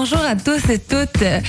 Bonjour à tous et toutes. Euh,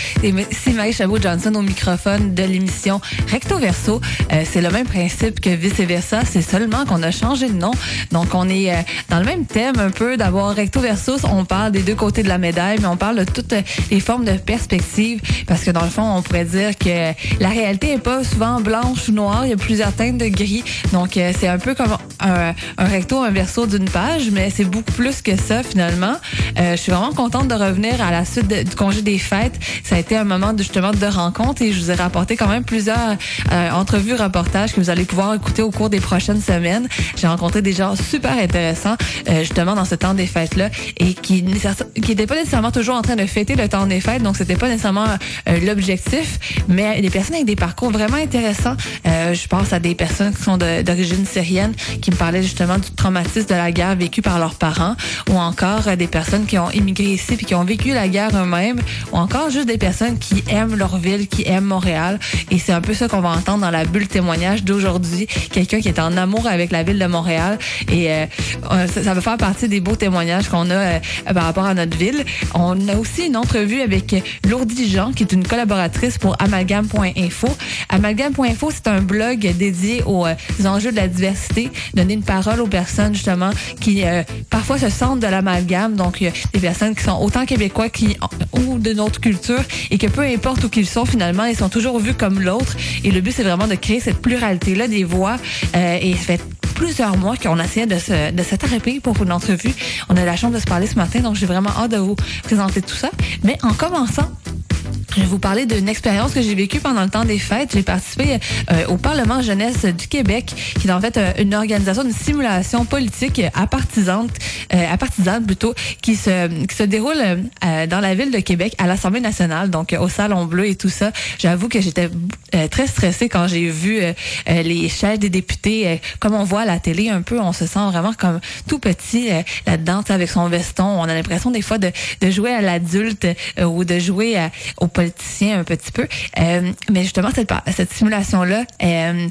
c'est Marie Chabot-Johnson au microphone de l'émission Recto Verso. Euh, c'est le même principe que vice versa, c'est seulement qu'on a changé de nom. Donc, on est euh, dans le même thème un peu d'avoir Recto Verso. On parle des deux côtés de la médaille, mais on parle de toutes les formes de perspective parce que dans le fond, on pourrait dire que la réalité est pas souvent blanche ou noire. Il y a plusieurs teintes de gris. Donc, c'est un peu comme un, un recto, un verso d'une page, mais c'est beaucoup plus que ça finalement. je suis vraiment contente de revenir à la suite du congé des fêtes. Ça a été un moment justement de rencontre et je vous ai rapporté quand même plusieurs euh, entrevues, reportages que vous allez pouvoir écouter au cours des prochaines semaines. J'ai rencontré des gens super intéressants euh, justement dans ce temps des fêtes-là et qui qui n'étaient pas nécessairement toujours en train de fêter le temps des fêtes, donc c'était pas nécessairement euh, l'objectif, mais des personnes avec des parcours vraiment intéressants. je pense à des personnes qui sont d'origine syrienne qui me parlaient justement du traumatisme de la guerre vécu par leurs parents ou encore des personnes qui ont immigré ici puis qui ont vécu la guerre eux-mêmes ou encore juste des personnes qui aiment leur ville, qui aiment Montréal. Et c'est un peu ça qu'on va entendre dans la bulle témoignage d'aujourd'hui. Quelqu'un qui est en amour avec la ville de Montréal. Et euh, ça, ça, va faire partie des beaux témoignages qu'on a euh, par rapport à notre ville. On a aussi une entrevue avec Lourdes Jean, qui est une collaboratrice pour amalgame.info. Amalgame.info, c'est un blog dédié aux, euh, enjeux de la diversité, donner une parole aux personnes justement qui parfois se sentent de l'amalgame. Donc, des personnes qui sont autant québécois qui ou de notre culture et que peu importe où qu'ils sont finalement, ils sont toujours vus comme l'autre. Et le but, c'est vraiment de créer cette pluralité-là des voix. Euh, et ça fait plusieurs mois qu'on essayait de se, de pour une entrevue. On a la chance de se parler ce matin, donc j'ai vraiment hâte de vous présenter tout ça. Mais en commençant, je vais vous parler d'une expérience que j'ai vécue pendant le temps des fêtes. J'ai participé euh, au Parlement jeunesse du Québec, qui est en fait euh, une organisation, une simulation politique à partisane, euh, à partisane plutôt, qui se qui se déroule dans la ville de Québec à l'Assemblée nationale, donc au salon bleu et tout ça. J'avoue que j'étais très stressée quand j'ai vu les chaises des députés, comme on voit à la télé un peu, on se sent vraiment comme tout petit là-dedans, avec son veston. On a l'impression des fois de, de jouer à l'adulte ou de jouer au un petit peu. Euh, mais justement, cette, simulation-là, euh,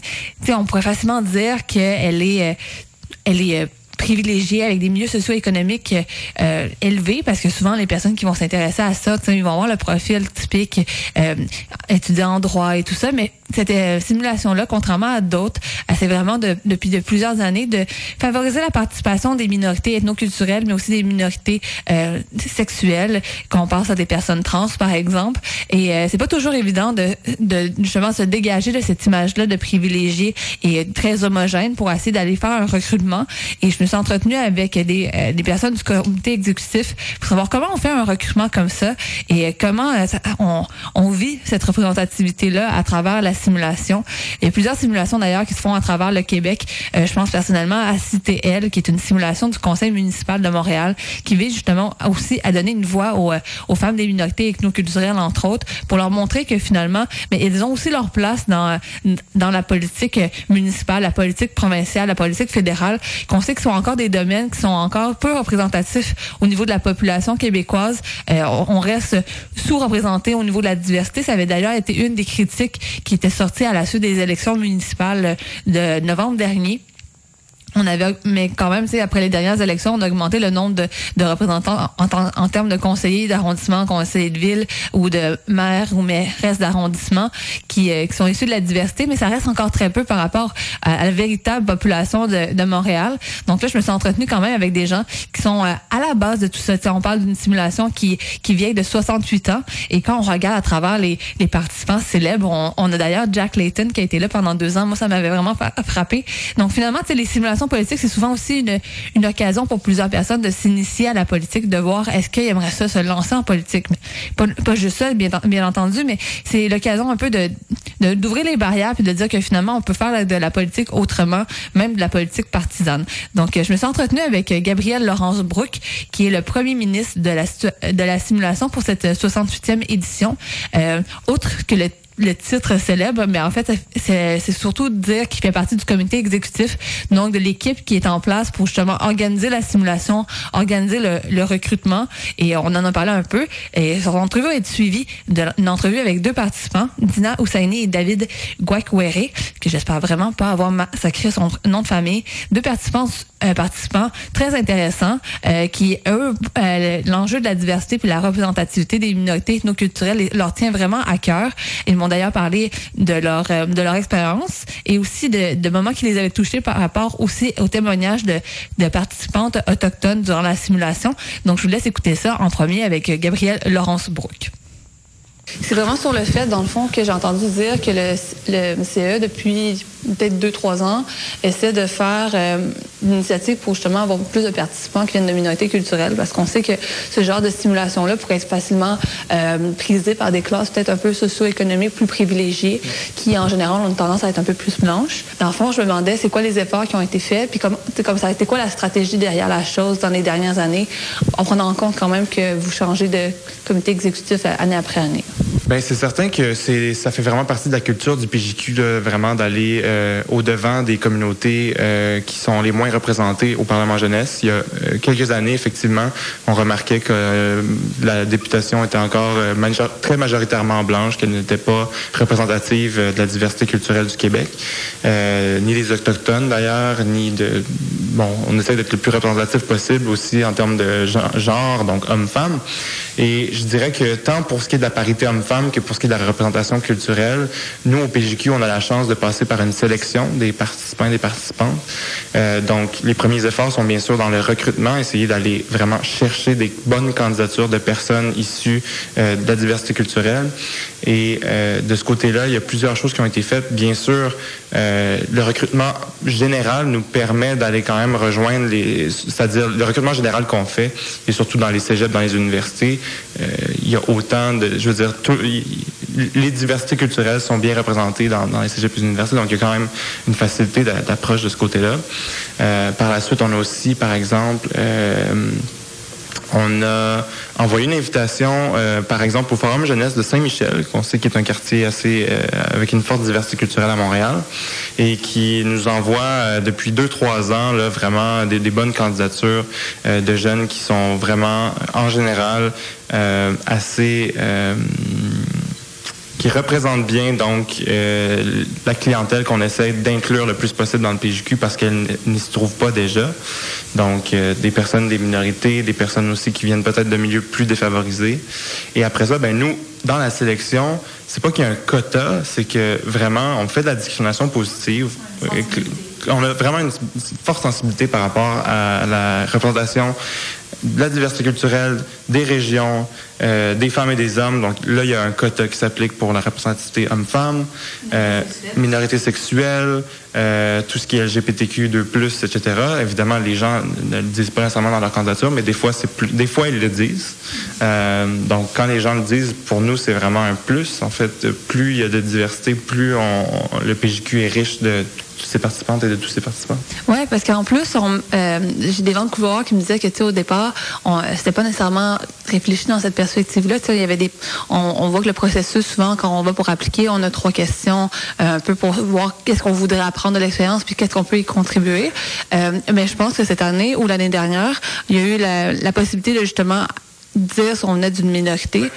on pourrait facilement dire qu'elle est, euh, elle est privilégiés avec des milieux socio-économiques euh, élevés parce que souvent les personnes qui vont s'intéresser à ça, ils vont avoir le profil typique euh, étudiant en droit et tout ça, mais cette euh, simulation-là, contrairement à d'autres, c'est vraiment de, depuis de plusieurs années de favoriser la participation des minorités ethnoculturelles, mais aussi des minorités euh, sexuelles, qu'on pense à des personnes trans par exemple. Et euh, c'est pas toujours évident de, de justement se dégager de cette image-là de privilégié et très homogène pour essayer d'aller faire un recrutement. Et je me suis entretenue avec des, euh, des personnes du comité exécutif pour savoir comment on fait un recrutement comme ça et comment on, on vit cette représentativité-là à travers la simulation. Il y a plusieurs simulations d'ailleurs qui se font à travers le Québec. Euh, je pense personnellement à CTL, qui est une simulation du Conseil municipal de Montréal, qui vise justement aussi à donner une voix aux, euh, aux femmes des minorités ethnoculturelles, entre autres, pour leur montrer que finalement, mais elles ont aussi leur place dans, dans la politique municipale, la politique provinciale, la politique fédérale, qu'on sait que sont encore des domaines qui sont encore peu représentatifs au niveau de la population québécoise. Euh, on reste sous-représenté au niveau de la diversité. Ça avait d'ailleurs été une des critiques qui était sorti à la suite des élections municipales de novembre dernier. On avait, mais quand même, après les dernières élections, on a augmenté le nombre de, représentants en, termes de conseillers d'arrondissement, conseillers de ville ou de maires ou maires d'arrondissement qui, euh, qui, sont issus de la diversité, mais ça reste encore très peu par rapport à, la véritable population de, Montréal. Donc là, je me suis entretenue quand même avec des gens qui sont euh, à la base de tout ça. on parle d'une simulation qui, qui vieille de 68 ans et quand on regarde à travers les, les participants célèbres, on, on a d'ailleurs Jack Layton qui a été là pendant deux ans. Moi, ça m'avait vraiment frappé. Donc finalement, les simulations politique, c'est souvent aussi une, une occasion pour plusieurs personnes de s'initier à la politique, de voir est-ce qu'ils aimeraient se lancer en politique. pas, pas juste ça, bien, bien entendu, mais c'est l'occasion un peu de d'ouvrir les barrières puis de dire que finalement on peut faire de la politique autrement, même de la politique partisane. Donc je me suis entretenue avec Gabriel Laurence Brook, qui est le premier ministre de la de la simulation pour cette 68e édition. Euh, autre que le le titre célèbre, mais en fait, c'est surtout dire qu'il fait partie du comité exécutif, donc de l'équipe qui est en place pour justement organiser la simulation, organiser le, le recrutement. Et on en a parlé un peu. Et son entrevue a été suivie d'une entrevue avec deux participants, Dina Oussaini et David Gwakwere, que j'espère vraiment pas avoir sacré son nom de famille. Deux participants, euh, participants très intéressants, euh, qui, eux, euh, l'enjeu de la diversité puis la représentativité des minorités ethnoculturelles leur tient vraiment à cœur. D'ailleurs parlé de leur de leur expérience et aussi de, moments qui les avaient touchés par rapport aussi au témoignage de, participantes autochtones durant la simulation. Donc, je vous laisse écouter ça en premier avec Gabrielle Laurence Brook. C'est vraiment sur le fait, dans le fond, que j'ai entendu dire que le, le CE, depuis peut-être deux, trois ans, essaie de faire euh, une initiative pour justement avoir plus de participants qui viennent de minorités culturelles, parce qu'on sait que ce genre de stimulation-là pourrait être facilement euh, prisé par des classes peut-être un peu socio-économiques plus privilégiées, qui en général ont tendance à être un peu plus blanches. Dans le fond, je me demandais c'est quoi les efforts qui ont été faits, puis comme, comme ça a été quoi la stratégie derrière la chose dans les dernières années, en prenant en compte quand même que vous changez de comité exécutif année après année? Bien, c'est certain que c'est ça fait vraiment partie de la culture du PJQ, vraiment d'aller euh, au-devant des communautés euh, qui sont les moins représentées au Parlement jeunesse. Il y a euh, quelques années, effectivement, on remarquait que la députation était encore très majoritairement blanche, qu'elle n'était pas représentative de la diversité culturelle du Québec, ni des Autochtones d'ailleurs, ni de... Bon, on essaie d'être le plus représentatif possible aussi en termes de genre, donc homme-femme. Et je dirais que tant pour ce qui est de la parité homme-femme que pour ce qui est de la représentation culturelle, nous, au PJQ, on a la chance de passer par une sélection des participants et des participantes. Euh, donc, les premiers efforts sont bien sûr dans le recrutement, essayer d'aller vraiment chercher des bonnes candidatures de personnes issues euh, de la diversité culturelle. Et euh, de ce côté-là, il y a plusieurs choses qui ont été faites. Bien sûr, le recrutement général nous permet d'aller quand même rejoindre les, c'est-à-dire le recrutement général qu'on fait, et surtout dans les cégeps, dans les universités, il y a autant de, je veux dire, les diversités culturelles sont bien représentées dans, les cégeps et les universités, donc quand une facilité d'approche de ce côté-là. Euh, par la suite, on a aussi, par exemple, on a envoyé une invitation, euh, par exemple, au Forum Jeunesse de Saint-Michel, qu'on sait qui est un quartier assez euh, avec une forte diversité culturelle à Montréal, et qui nous envoie euh, depuis deux trois ans là vraiment des bonnes candidatures de jeunes qui sont vraiment en général assez qui représente bien donc euh, la clientèle qu'on essaie d'inclure le plus possible dans le PJQ parce qu'elle n'y se trouve pas déjà. Donc euh, des personnes des minorités, des personnes aussi qui viennent peut-être de milieux plus défavorisés. Et après ça, ben nous dans la sélection, c'est pas qu'il y a un quota, c'est que vraiment on fait de la discrimination positive. On a vraiment une forte sensibilité par rapport à la représentation de la diversité culturelle, des régions, euh, des femmes et des hommes. Donc là, il y a un quota qui s'applique pour la représentativité homme-femme, euh, minorité sexuelle, euh, tout ce qui est LGBTQ2+, etc. Évidemment, les gens ne le disent pas nécessairement dans leur candidature, mais des fois, c'est plus, des fois, ils le disent. Euh, donc, quand les gens le disent, pour nous, c'est vraiment un plus. En fait, plus il y a de diversité, plus on, le PJQ est riche de ces et de tous ces participants? Oui, parce qu'en plus, euh, j'ai des ventes couloirs qui me disaient que, tu au départ, c'était pas nécessairement réfléchi dans cette perspective-là. Il y avait des, on, voit que le processus, souvent, quand on va pour appliquer, on a trois questions, euh, un peu pour voir qu'est-ce qu'on voudrait apprendre de l'expérience, puis qu'est-ce qu'on peut y contribuer. Euh, mais je pense que cette année ou l'année dernière, il y a eu la, la possibilité de justement dire si on venait d'une minorité.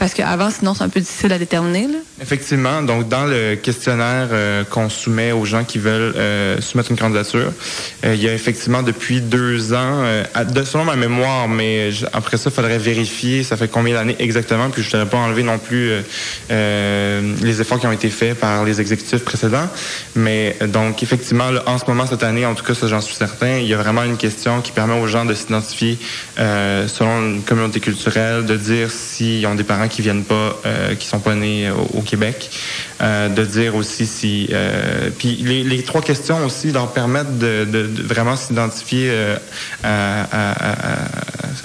Parce qu'avant, sinon, c'est un peu difficile à déterminer. Effectivement. Donc, dans le questionnaire euh, qu'on soumet aux gens qui veulent euh, soumettre une candidature, euh, il y a effectivement depuis deux ans, de, selon ma mémoire, mais après ça, il faudrait vérifier ça fait combien d'années exactement, puis je ne pas enlever non plus les efforts qui ont été faits par les exécutifs précédents. Mais donc, effectivement, en ce moment, cette année, en tout cas, ça j'en suis certain, il y a vraiment une question qui permet aux gens de s'identifier selon une communauté culturelle, de dire s'ils ont des parents qui viennent pas, euh, qui sont pas nés au, Québec, euh, de dire aussi si. Euh, puis les, les, trois questions aussi leur permettent de, de, de vraiment s'identifier à, à, à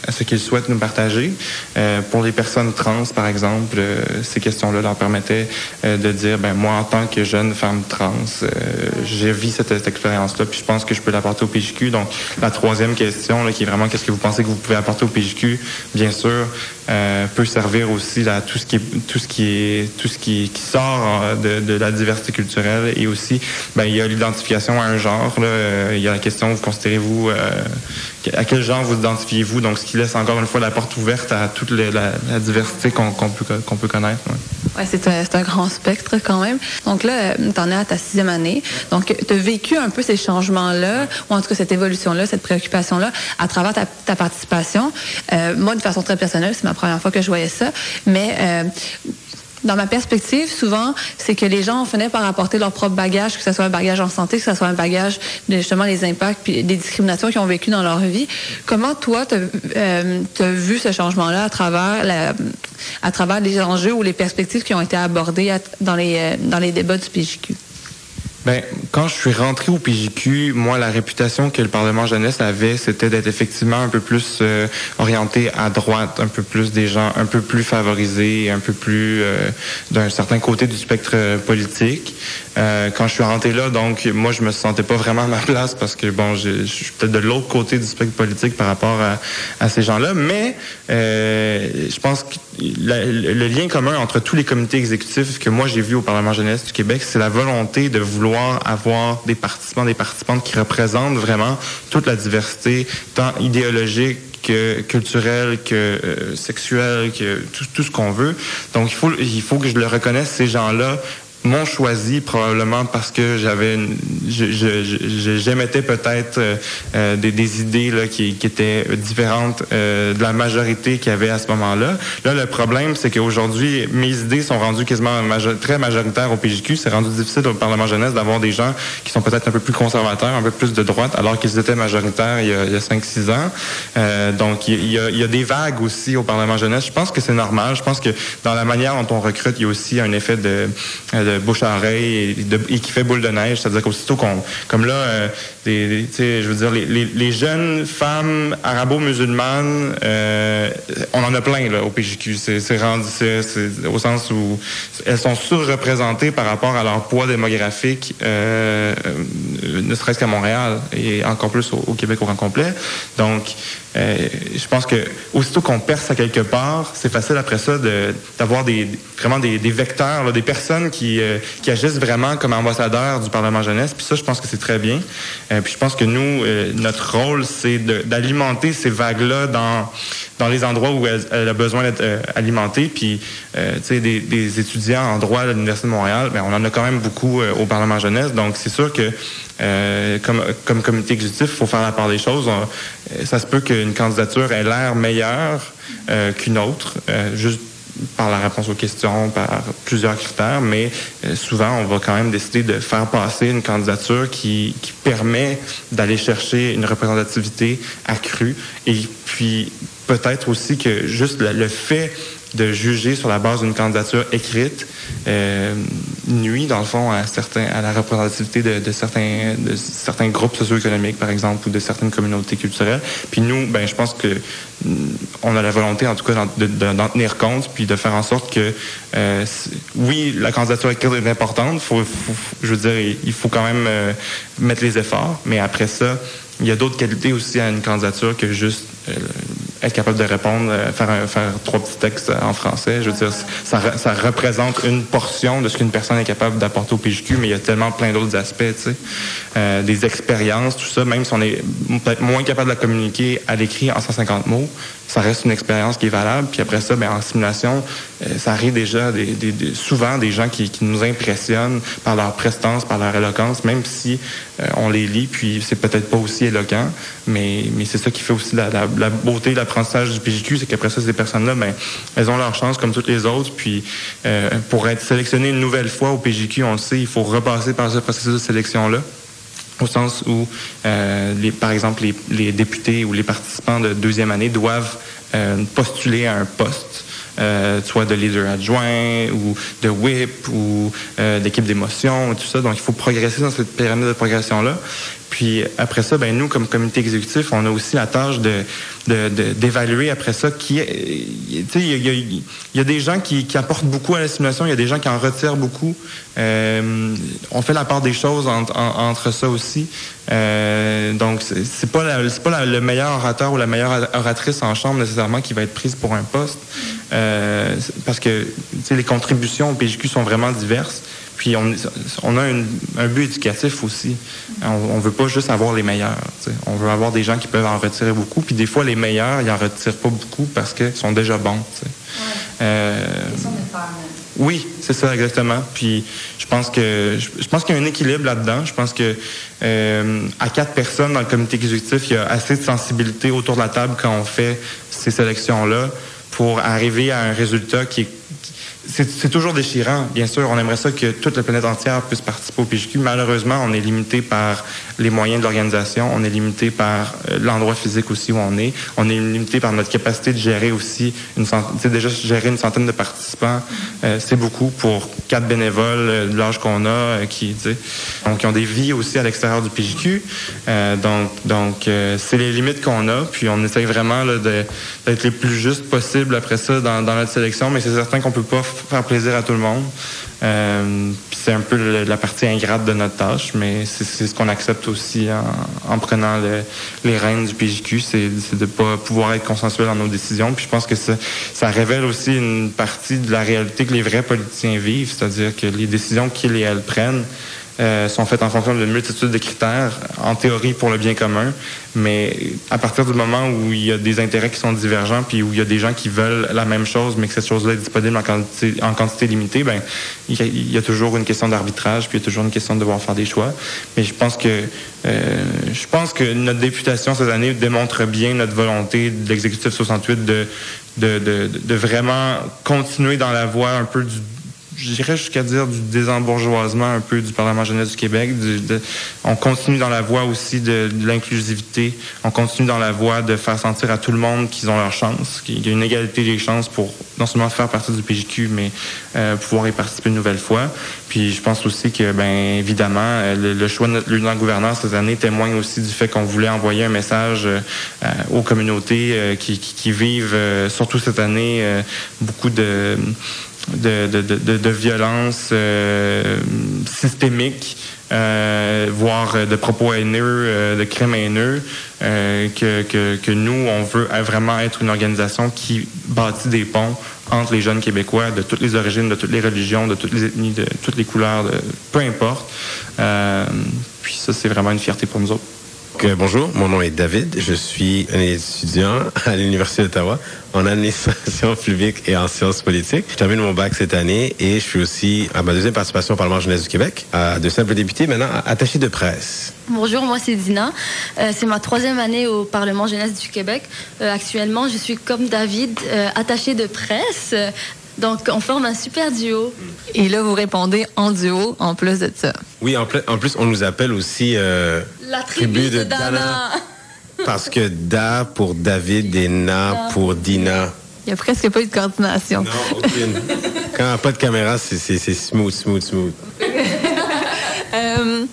à, ce qu'ils souhaitent nous partager. Euh, pour les personnes trans, par exemple, euh, ces questions-là leur permettaient euh, de dire, ben moi, en tant que jeune femme trans, j'ai vu cette, expérience-là, puis je pense que je peux l'apporter au PJQ. Donc, la troisième question, là, qui est vraiment, qu'est-ce que vous pensez que vous pouvez apporter au PJQ? Bien sûr, peut servir aussi à tout ce qui est, tout ce qui est, tout ce qui, qui sort de, la diversité culturelle et aussi, ben, il y a l'identification à un genre. Là, il y a la question, vous considérez-vous à quel genre vous identifiez-vous? Donc, ce qui laisse encore une fois la porte ouverte à toute la, diversité qu'on peut, qu'on peut connaître. Ouais. c'est un, grand spectre quand même. Donc là, tu en es à ta sixième année. Donc, tu as vécu un peu ces changements-là, ou en tout cas cette évolution-là, cette préoccupation-là, à travers ta, participation. Euh, moi, de façon très personnelle, c'est ma première fois que je voyais ça. Mais euh, dans ma perspective, souvent, c'est que les gens finissent par apporter leur propre bagage, que ce soit un bagage en santé, que ce soit un bagage de justement les impacts puis des discriminations qu'ils ont vécues dans leur vie. Comment toi, tu as, euh, vu ce changement-là à travers à travers les enjeux ou les perspectives qui ont été abordées dans les, euh, dans les débats du PJQ? Ben, quand je suis rentré au PJQ, moi, la réputation que le Parlement jeunesse avait, c'était d'être effectivement un peu plus euh, orienté à droite, un peu plus des gens un peu plus favorisés, un peu plus euh, d'un certain côté du spectre euh, quand je suis rentré là, donc, moi, je me sentais pas vraiment à ma place parce que, bon, je, suis peut-être de l'autre côté du spectre politique par rapport à, ces gens-là, mais je pense que le lien commun entre tous les comités exécutifs que moi j'ai vus au Parlement jeunesse du Québec, c'est la volonté de vouloir avoir des participants, des participantes qui représentent vraiment toute la diversité, tant idéologique que culturelle, que euh, sexuelle, que tout, tout ce qu'on veut. Donc il faut, il faut que je le reconnaisse ces gens-là m'ont choisi probablement parce que j'avais j'émettais peut-être euh, euh, des, idées là, qui, étaient différentes euh, de la majorité qu'il y avait à ce moment-là. Là, le problème, c'est qu'aujourd'hui, mes idées sont rendues quasiment très majoritaires au PJQ. C'est rendu difficile au Parlement jeunesse d'avoir des gens qui sont peut-être un peu plus conservateurs, un peu plus de droite, alors qu'ils étaient majoritaires il y a, a 5-6 ans. Donc, il y, a, des vagues aussi au Parlement jeunesse. Je pense que c'est normal. Je pense que dans la manière dont on recrute, il y a aussi un effet de bouche à oreille et, qui fait boule de neige. C'est-à-dire qu'aussitôt qu'on, comme là, euh, je veux dire, les, jeunes femmes arabo-musulmanes, euh, on en a plein au PJQ. C'est rendu, c'est au sens où elles sont surreprésentées par rapport à leur poids démographique, euh, ne serait-ce qu'à Montréal et encore plus au, Québec au grand complet. Donc, je pense que aussitôt qu'on perce à quelque part, c'est facile après ça d'avoir vraiment des, vecteurs, des personnes qui qui agissent vraiment comme ambassadeurs du Parlement jeunesse. Puis ça, je pense que c'est très bien. Euh, puis je pense que nous, euh, notre rôle, c'est d'alimenter ces vagues-là dans dans les endroits où elle, a besoin d'être euh, alimentée. Puis, tu sais, des, étudiants en droit à l'Université de Montréal, bien, on en a quand même beaucoup au Parlement jeunesse. Donc, c'est sûr que comme, comme comité exécutif, il faut faire la part des choses. ça se peut qu'une candidature ait l'air meilleure qu'une autre, par la réponse aux questions, par plusieurs critères, mais euh, souvent, on va quand même décider de faire passer une candidature qui, qui permet d'aller chercher une représentativité accrue. Et puis, peut-être aussi que juste le fait de juger sur la base d'une candidature écrite euh, nuit, dans le fond, à, certains, à la représentativité de, certains, de certains groupes socio-économiques, par exemple, ou de certaines communautés culturelles. Puis nous, ben, je pense que mm, on a la volonté, en tout cas, d'en tenir compte, puis de faire en sorte que, euh, oui, la candidature écrite est importante. Faut, je veux dire, il faut quand même euh, mettre les efforts, mais après ça, il y a d'autres qualités aussi à une candidature que juste être capable de répondre, euh, faire, trois petits textes en français. Je veux dire, ça, ça représente une portion de ce qu'une personne est capable d'apporter au PJQ, mais il y a tellement plein d'autres aspects, tu sais, euh, des expériences, tout ça. Même si on est peut-être moins capable de la communiquer à l'écrit en 150 mots, ça reste une expérience qui est valable. Puis après ça, ben, en simulation, euh, ça arrive déjà souvent des gens qui, nous impressionnent par leur prestance, par leur éloquence, même si euh, on les lit, puis c'est peut-être pas aussi éloquent, mais, c'est ça qui fait aussi la, beauté de l'apprentissage du PJQ, c'est qu'après ça, ces personnes-là, ben, elles ont leur chance comme toutes les autres. Puis euh, pour être sélectionné une nouvelle fois au PJQ, on le sait, il faut repasser par ce processus de sélection-là au sens où, euh, les, par exemple, les, députés ou les participants de deuxième année doivent euh, postuler à un poste soit de leader adjoint ou de whip ou d'équipe d'émotion, tout ça. Donc, il faut progresser dans cette pyramide de progression-là. Puis après ça, ben nous, comme comité exécutif, on a aussi la tâche de d'évaluer après ça qui sais il y a, des gens qui, apportent beaucoup à la simulation il y a des gens qui en retirent beaucoup. Euh, on fait la part des choses entre, ça aussi. Euh, donc c'est pas c'est pas le meilleur orateur ou la meilleure oratrice en chambre nécessairement qui va être prise pour un poste. Euh, parce que les contributions au PJQ sont vraiment diverses puis on, on a un but éducatif aussi. On, ne veut pas juste avoir les meilleurs. On veut avoir des gens qui peuvent en retirer beaucoup. Puis des fois, les meilleurs, ils en retirent pas beaucoup parce qu'ils sont déjà bons. Euh, oui, c'est ça exactement. Puis je pense que je pense qu'il y a un équilibre là-dedans. Je pense que euh, à quatre personnes dans le comité exécutif, il y a assez de sensibilité autour de la table quand on fait ces sélections-là pour arriver à un résultat qui est c'est toujours déchirant, bien sûr. On aimerait ça que toute la planète entière puisse participer au PGQ. Malheureusement, on est limité par les moyens de l'organisation. On est limité par euh, l'endroit physique aussi où on est. On est limité par notre capacité de gérer aussi une centaine, déjà gérer une centaine de participants. Euh, c'est beaucoup pour quatre bénévoles euh, de l'âge qu'on a, qui, ont des vies aussi à l'extérieur du PGQ. donc, c'est les limites qu'on a. Puis on essaye vraiment d'être les plus justes possible après ça dans, dans notre sélection. Mais c'est certain qu'on peut pas faire plaisir à tout le monde. Euh, c'est un peu la partie ingrate de notre tâche, mais c'est ce qu'on accepte aussi en, prenant les rênes du PJQ, c'est de ne pas pouvoir être consensuel dans nos décisions. Puis je pense que ça, ça révèle aussi une partie de la réalité que les vrais politiciens vivent, c'est-à-dire que les décisions qu'ils et elles prennent, euh, sont faites en fonction d'une multitude de critères, en théorie pour le bien commun, mais à partir du moment où il y a des intérêts qui sont divergents, puis où il y a des gens qui veulent la même chose, mais que cette chose-là est disponible en quantité, en quantité limitée, ben il y, a, toujours une question d'arbitrage, puis il y a toujours une question de devoir faire des choix. Mais je pense que euh, je pense que notre députation cette année démontre bien notre volonté de l'exécutif 68 de de, de, de vraiment continuer dans la voie un peu du j'irais jusqu'à dire du désembourgeoisement un peu du Parlement jeunesse du Québec. on continue dans la voie aussi de, l'inclusivité. On continue dans la voie de faire sentir à tout le monde qu'ils ont leur chance, qu'il y a une égalité des chances pour non seulement faire partie du PJQ, mais euh, pouvoir y participer une nouvelle fois. Puis je pense aussi que, ben évidemment, euh, le, choix de notre lieutenant-gouverneur cette année témoigne aussi du fait qu'on voulait envoyer un message euh, aux communautés qui, qui, vivent, surtout cette année, beaucoup de de, de, de, de violence euh, systémique, euh, voire de propos haineux, euh, de crimes haineux, euh, que, que, que, nous, on veut vraiment être une organisation qui bâtit des ponts entre les jeunes Québécois de toutes les origines, de toutes les religions, de toutes les ethnies, de toutes les couleurs, peu importe. puis ça, c'est vraiment une fierté pour nous autres. Bonjour, mon nom est David. Je suis un étudiant à l'Université d'Ottawa en administration publique et en sciences politiques. Je termine mon bac cette année et je suis aussi à ma deuxième participation au Parlement jeunesse du Québec, de simples députés, maintenant attaché de presse. Bonjour, moi c'est Dina. Euh, c'est ma troisième année au Parlement jeunesse du Québec. Euh, actuellement, je suis comme David, euh, attaché de presse. Donc, on forme un super duo. Et là, vous répondez en duo en plus de ça. Oui, en, plus, on nous appelle aussi la tribu, de, Dana. Parce que Da pour David et Na pour Dina. Il n'y a presque pas eu de coordination. Non, aucune. Quand il n'y a pas de caméra, c'est smooth, smooth, smooth. Euh,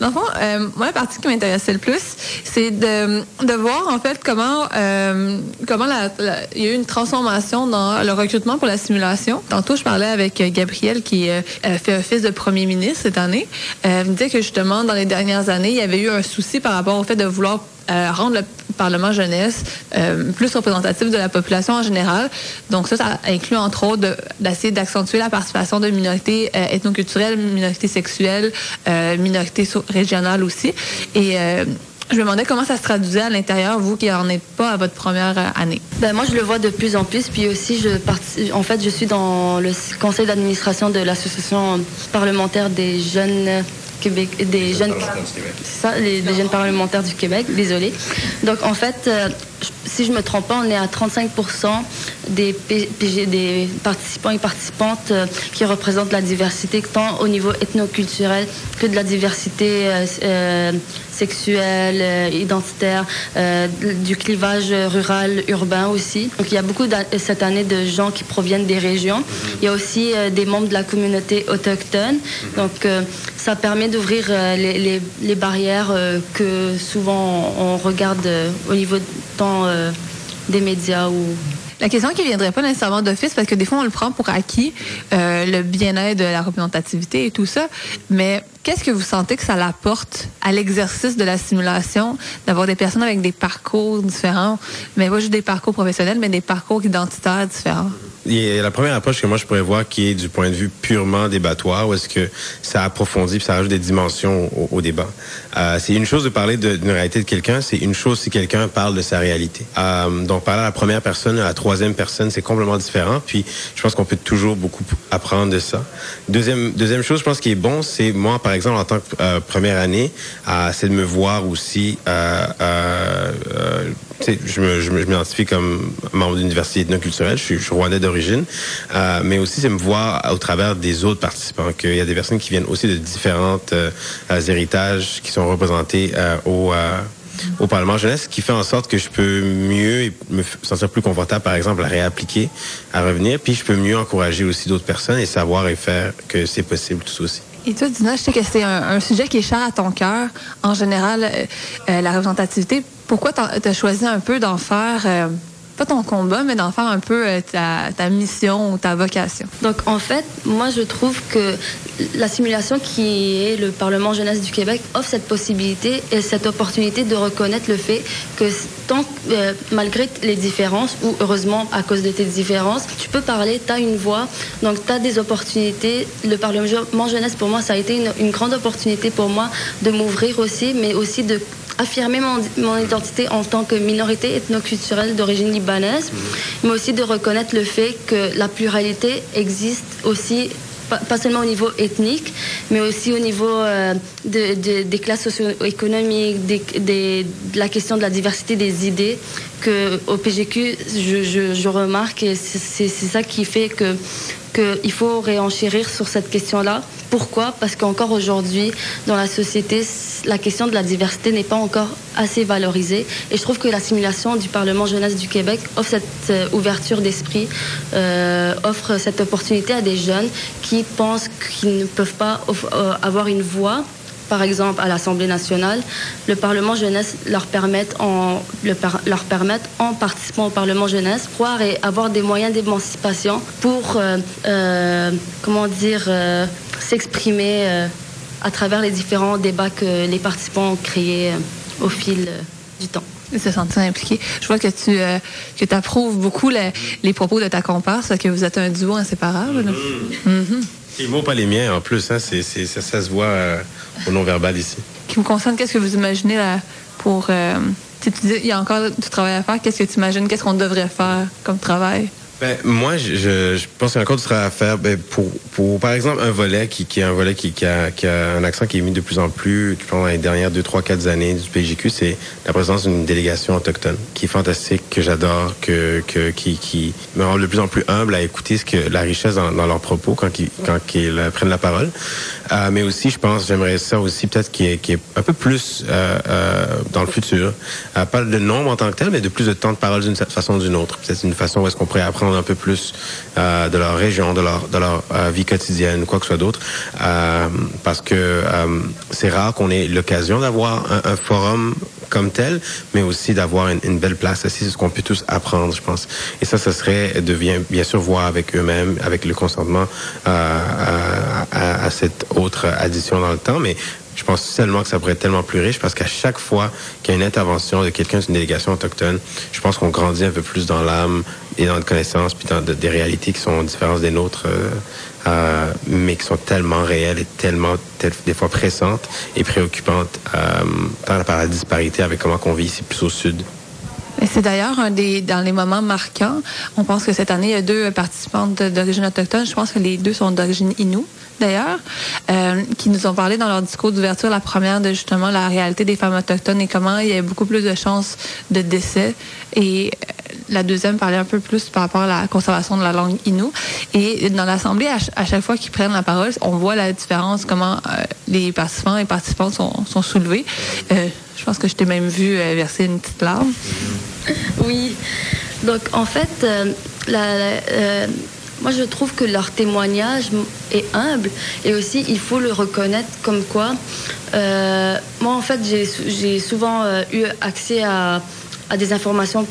dans le fond, euh, moi, la partie qui m'intéressait le plus, c'est de, voir en fait comment euh, comment la, il y a eu une transformation dans le recrutement pour la simulation. Tantôt, je parlais avec Gabriel qui fait office de premier ministre cette année. elle me disait que justement, dans les dernières années, il y avait eu un souci par rapport au fait de vouloir rendre le Parlement jeunesse plus représentatif de la population en général. Donc ça, ça inclut entre autres d'essayer d'accentuer la participation de minorités ethnoculturelles, minorités sexuelles, minorités régionales aussi. Et euh, je me demandais comment ça se traduisait à l'intérieur, vous qui n'en êtes pas à votre première euh, année. Ben moi, je le vois de plus en plus. Puis aussi, je en fait, je suis dans le conseil d'administration de l'association parlementaire des jeunes Québec, des jeunes, ça, les, jeunes parlementaires du Québec. Désolé. Donc en fait, euh, si je me trompe pas, on est à 35 des, des participants et participantes euh, qui représentent la diversité, tant au niveau ethnoculturel que de la diversité euh, euh, sexuelle, identitaire, du clivage rural, urbain aussi. Donc il y a beaucoup cette année de gens qui proviennent des régions. Il y a aussi des membres de la communauté autochtone. Donc ça permet d'ouvrir les, barrières que souvent on regarde au niveau tant des médias ou la question qui viendrait pas nécessairement d'office, parce que des fois, on le prend pour acquis, euh, le bien-être de la représentativité et tout ça. Mais qu'est-ce que vous sentez que ça l'apporte à l'exercice de la simulation, d'avoir des personnes avec des parcours différents, mais pas juste des parcours professionnels, mais des parcours identitaires différents? Y a la première approche que moi je pourrais voir qui est du point de vue purement débattoire, où est-ce que ça approfondit puis ça rajoute des dimensions au, débat. Euh, c'est une chose de parler d'une réalité de quelqu'un, c'est une chose si quelqu'un parle de sa réalité. Euh, donc parler à la première personne, à la troisième personne, c'est complètement différent. Puis je pense qu'on peut toujours beaucoup apprendre de ça. Deuxième deuxième chose, je pense qui est bon, c'est moi par exemple en tant que euh, première année, c'est de me voir aussi. Euh, euh, je m'identifie comme membre d'université ethnoculturelle. Je suis, rwandais d'origine, euh, mais aussi c'est me voir au travers des autres participants qu'il y a des personnes qui viennent aussi de différents euh, héritages qui sont représentés euh, au au Parlement jeunesse, qui fait en sorte que je peux mieux me sentir plus confortable, par exemple, à réappliquer, à revenir, puis je peux mieux encourager aussi d'autres personnes et savoir et faire que c'est possible tout aussi. Et toi, Dina, je sais que c'est un, sujet qui est cher à ton cœur, en général, la représentativité. Pourquoi tu as choisi un peu d'en faire, euh, pas ton combat, mais d'en faire un peu euh, ta, ta, mission ou ta vocation? Donc, en fait, moi, je trouve que la simulation qui est le Parlement jeunesse du Québec offre cette possibilité et cette opportunité de reconnaître le fait que tant, euh, malgré les différences, ou heureusement à cause de tes différences, tu peux parler, tu as une voix, donc tu as des opportunités. Le Parlement jeunesse, pour moi, ça a été une, une grande opportunité pour moi de m'ouvrir aussi, mais aussi de affirmer mon, identité en tant que minorité ethnoculturelle d'origine libanaise, mais aussi de reconnaître le fait que la pluralité existe aussi pas seulement au niveau ethnique, mais aussi au niveau euh, des classes socio-économiques, de la question de la diversité des idées, au PGQ, je, remarque, et c'est ça qui fait qu'il faut réenchérir sur cette question-là. Pourquoi? Parce qu'encore aujourd'hui, dans la société, la question de la diversité n'est pas encore assez valorisée. Et je trouve que la simulation du Parlement jeunesse du Québec offre cette euh, ouverture d'esprit, euh, offre cette opportunité à des jeunes qui pensent qu'ils ne peuvent pas euh, avoir une voix par exemple à l'Assemblée nationale, le Parlement jeunesse leur permette en, leur permettre, en participant au Parlement jeunesse, pouvoir et avoir des moyens d'émancipation pour, comment dire, s'exprimer à travers les différents débats que les participants ont créés euh, au fil euh, du temps. Se sentir impliqué. Je vois que tu euh, que approuves beaucoup les, propos de ta comparse, que vous êtes un duo inséparable. Mm -hmm. Les mots, pas les miens, en plus. Hein, c'est, ça, ça, se voit au non-verbal ici. Qui vous concerne, qu'est-ce que vous imaginez là, pour... tu dis, il y a encore du travail à faire. Qu'est-ce que tu imagines? Qu'est-ce qu'on devrait faire comme travail? Ben, moi, je, je pense qu'il y a encore du travail à faire. Ben, pour, pour, par exemple, un volet qui, qui est un volet qui, qui, a, qui a un accent qui est mis de plus en plus pendant les dernières deux, trois, quatre années du PJQ, c'est la présence d'une délégation autochtone qui est fantastique, que j'adore, que, que, qui, qui me rend de plus en plus humble à écouter ce que la richesse dans, dans leurs propos quand ils, quand ils prennent la parole. Euh, mais aussi, je pense, j'aimerais ça aussi peut-être qui est, est un peu plus euh, euh, dans le futur. Euh, pas de nombre en tant que tel, mais de plus de temps de parole d'une façon ou d'une autre. Peut-être une façon où est-ce qu'on pourrait apprendre un peu plus euh, de leur région, de leur, de leur vie quotidienne, quoi que ce soit d'autre. Parce que c'est rare qu'on ait l'occasion d'avoir un, forum comme tel, mais aussi d'avoir une, belle place assise, ce qu'on peut tous apprendre, je pense. Et ça, ce serait de bien, bien sûr voir avec eux-mêmes, avec le consentement à, à, cette autre addition dans le temps, mais je pense seulement que ça pourrait être tellement plus riche parce qu'à chaque fois qu'il y a une intervention de quelqu'un d'une délégation autochtone, je pense qu'on grandit un peu plus dans l'âme et dans notre connaissance, puis dans des réalités qui sont différentes des nôtres, euh, euh, mais qui sont tellement réelles et tellement, des fois pressantes et préoccupantes, euh, par la disparité avec comment on vit ici plus au sud. C'est d'ailleurs un des dans les moments marquants. On pense que cette année, il y a deux participantes d'origine autochtone. Je pense que les deux sont d'origine Innu, d'ailleurs, euh, qui nous ont parlé dans leur discours d'ouverture, la première de justement la réalité des femmes autochtones et comment il y a beaucoup plus de chances de décès. Et euh, la deuxième parlait un peu plus par rapport à la conservation de la langue Innu. Et dans l'Assemblée, à, chaque fois qu'ils prennent la parole, on voit la différence, comment euh, les participants et participantes sont, sont soulevés. Je pense que je t'ai même vu verser une petite larme. Oui. Donc, en fait, euh, euh, moi, je trouve que leur témoignage est humble et aussi, il faut le reconnaître comme quoi. Euh, moi, en fait, j'ai souvent eu accès à, des informations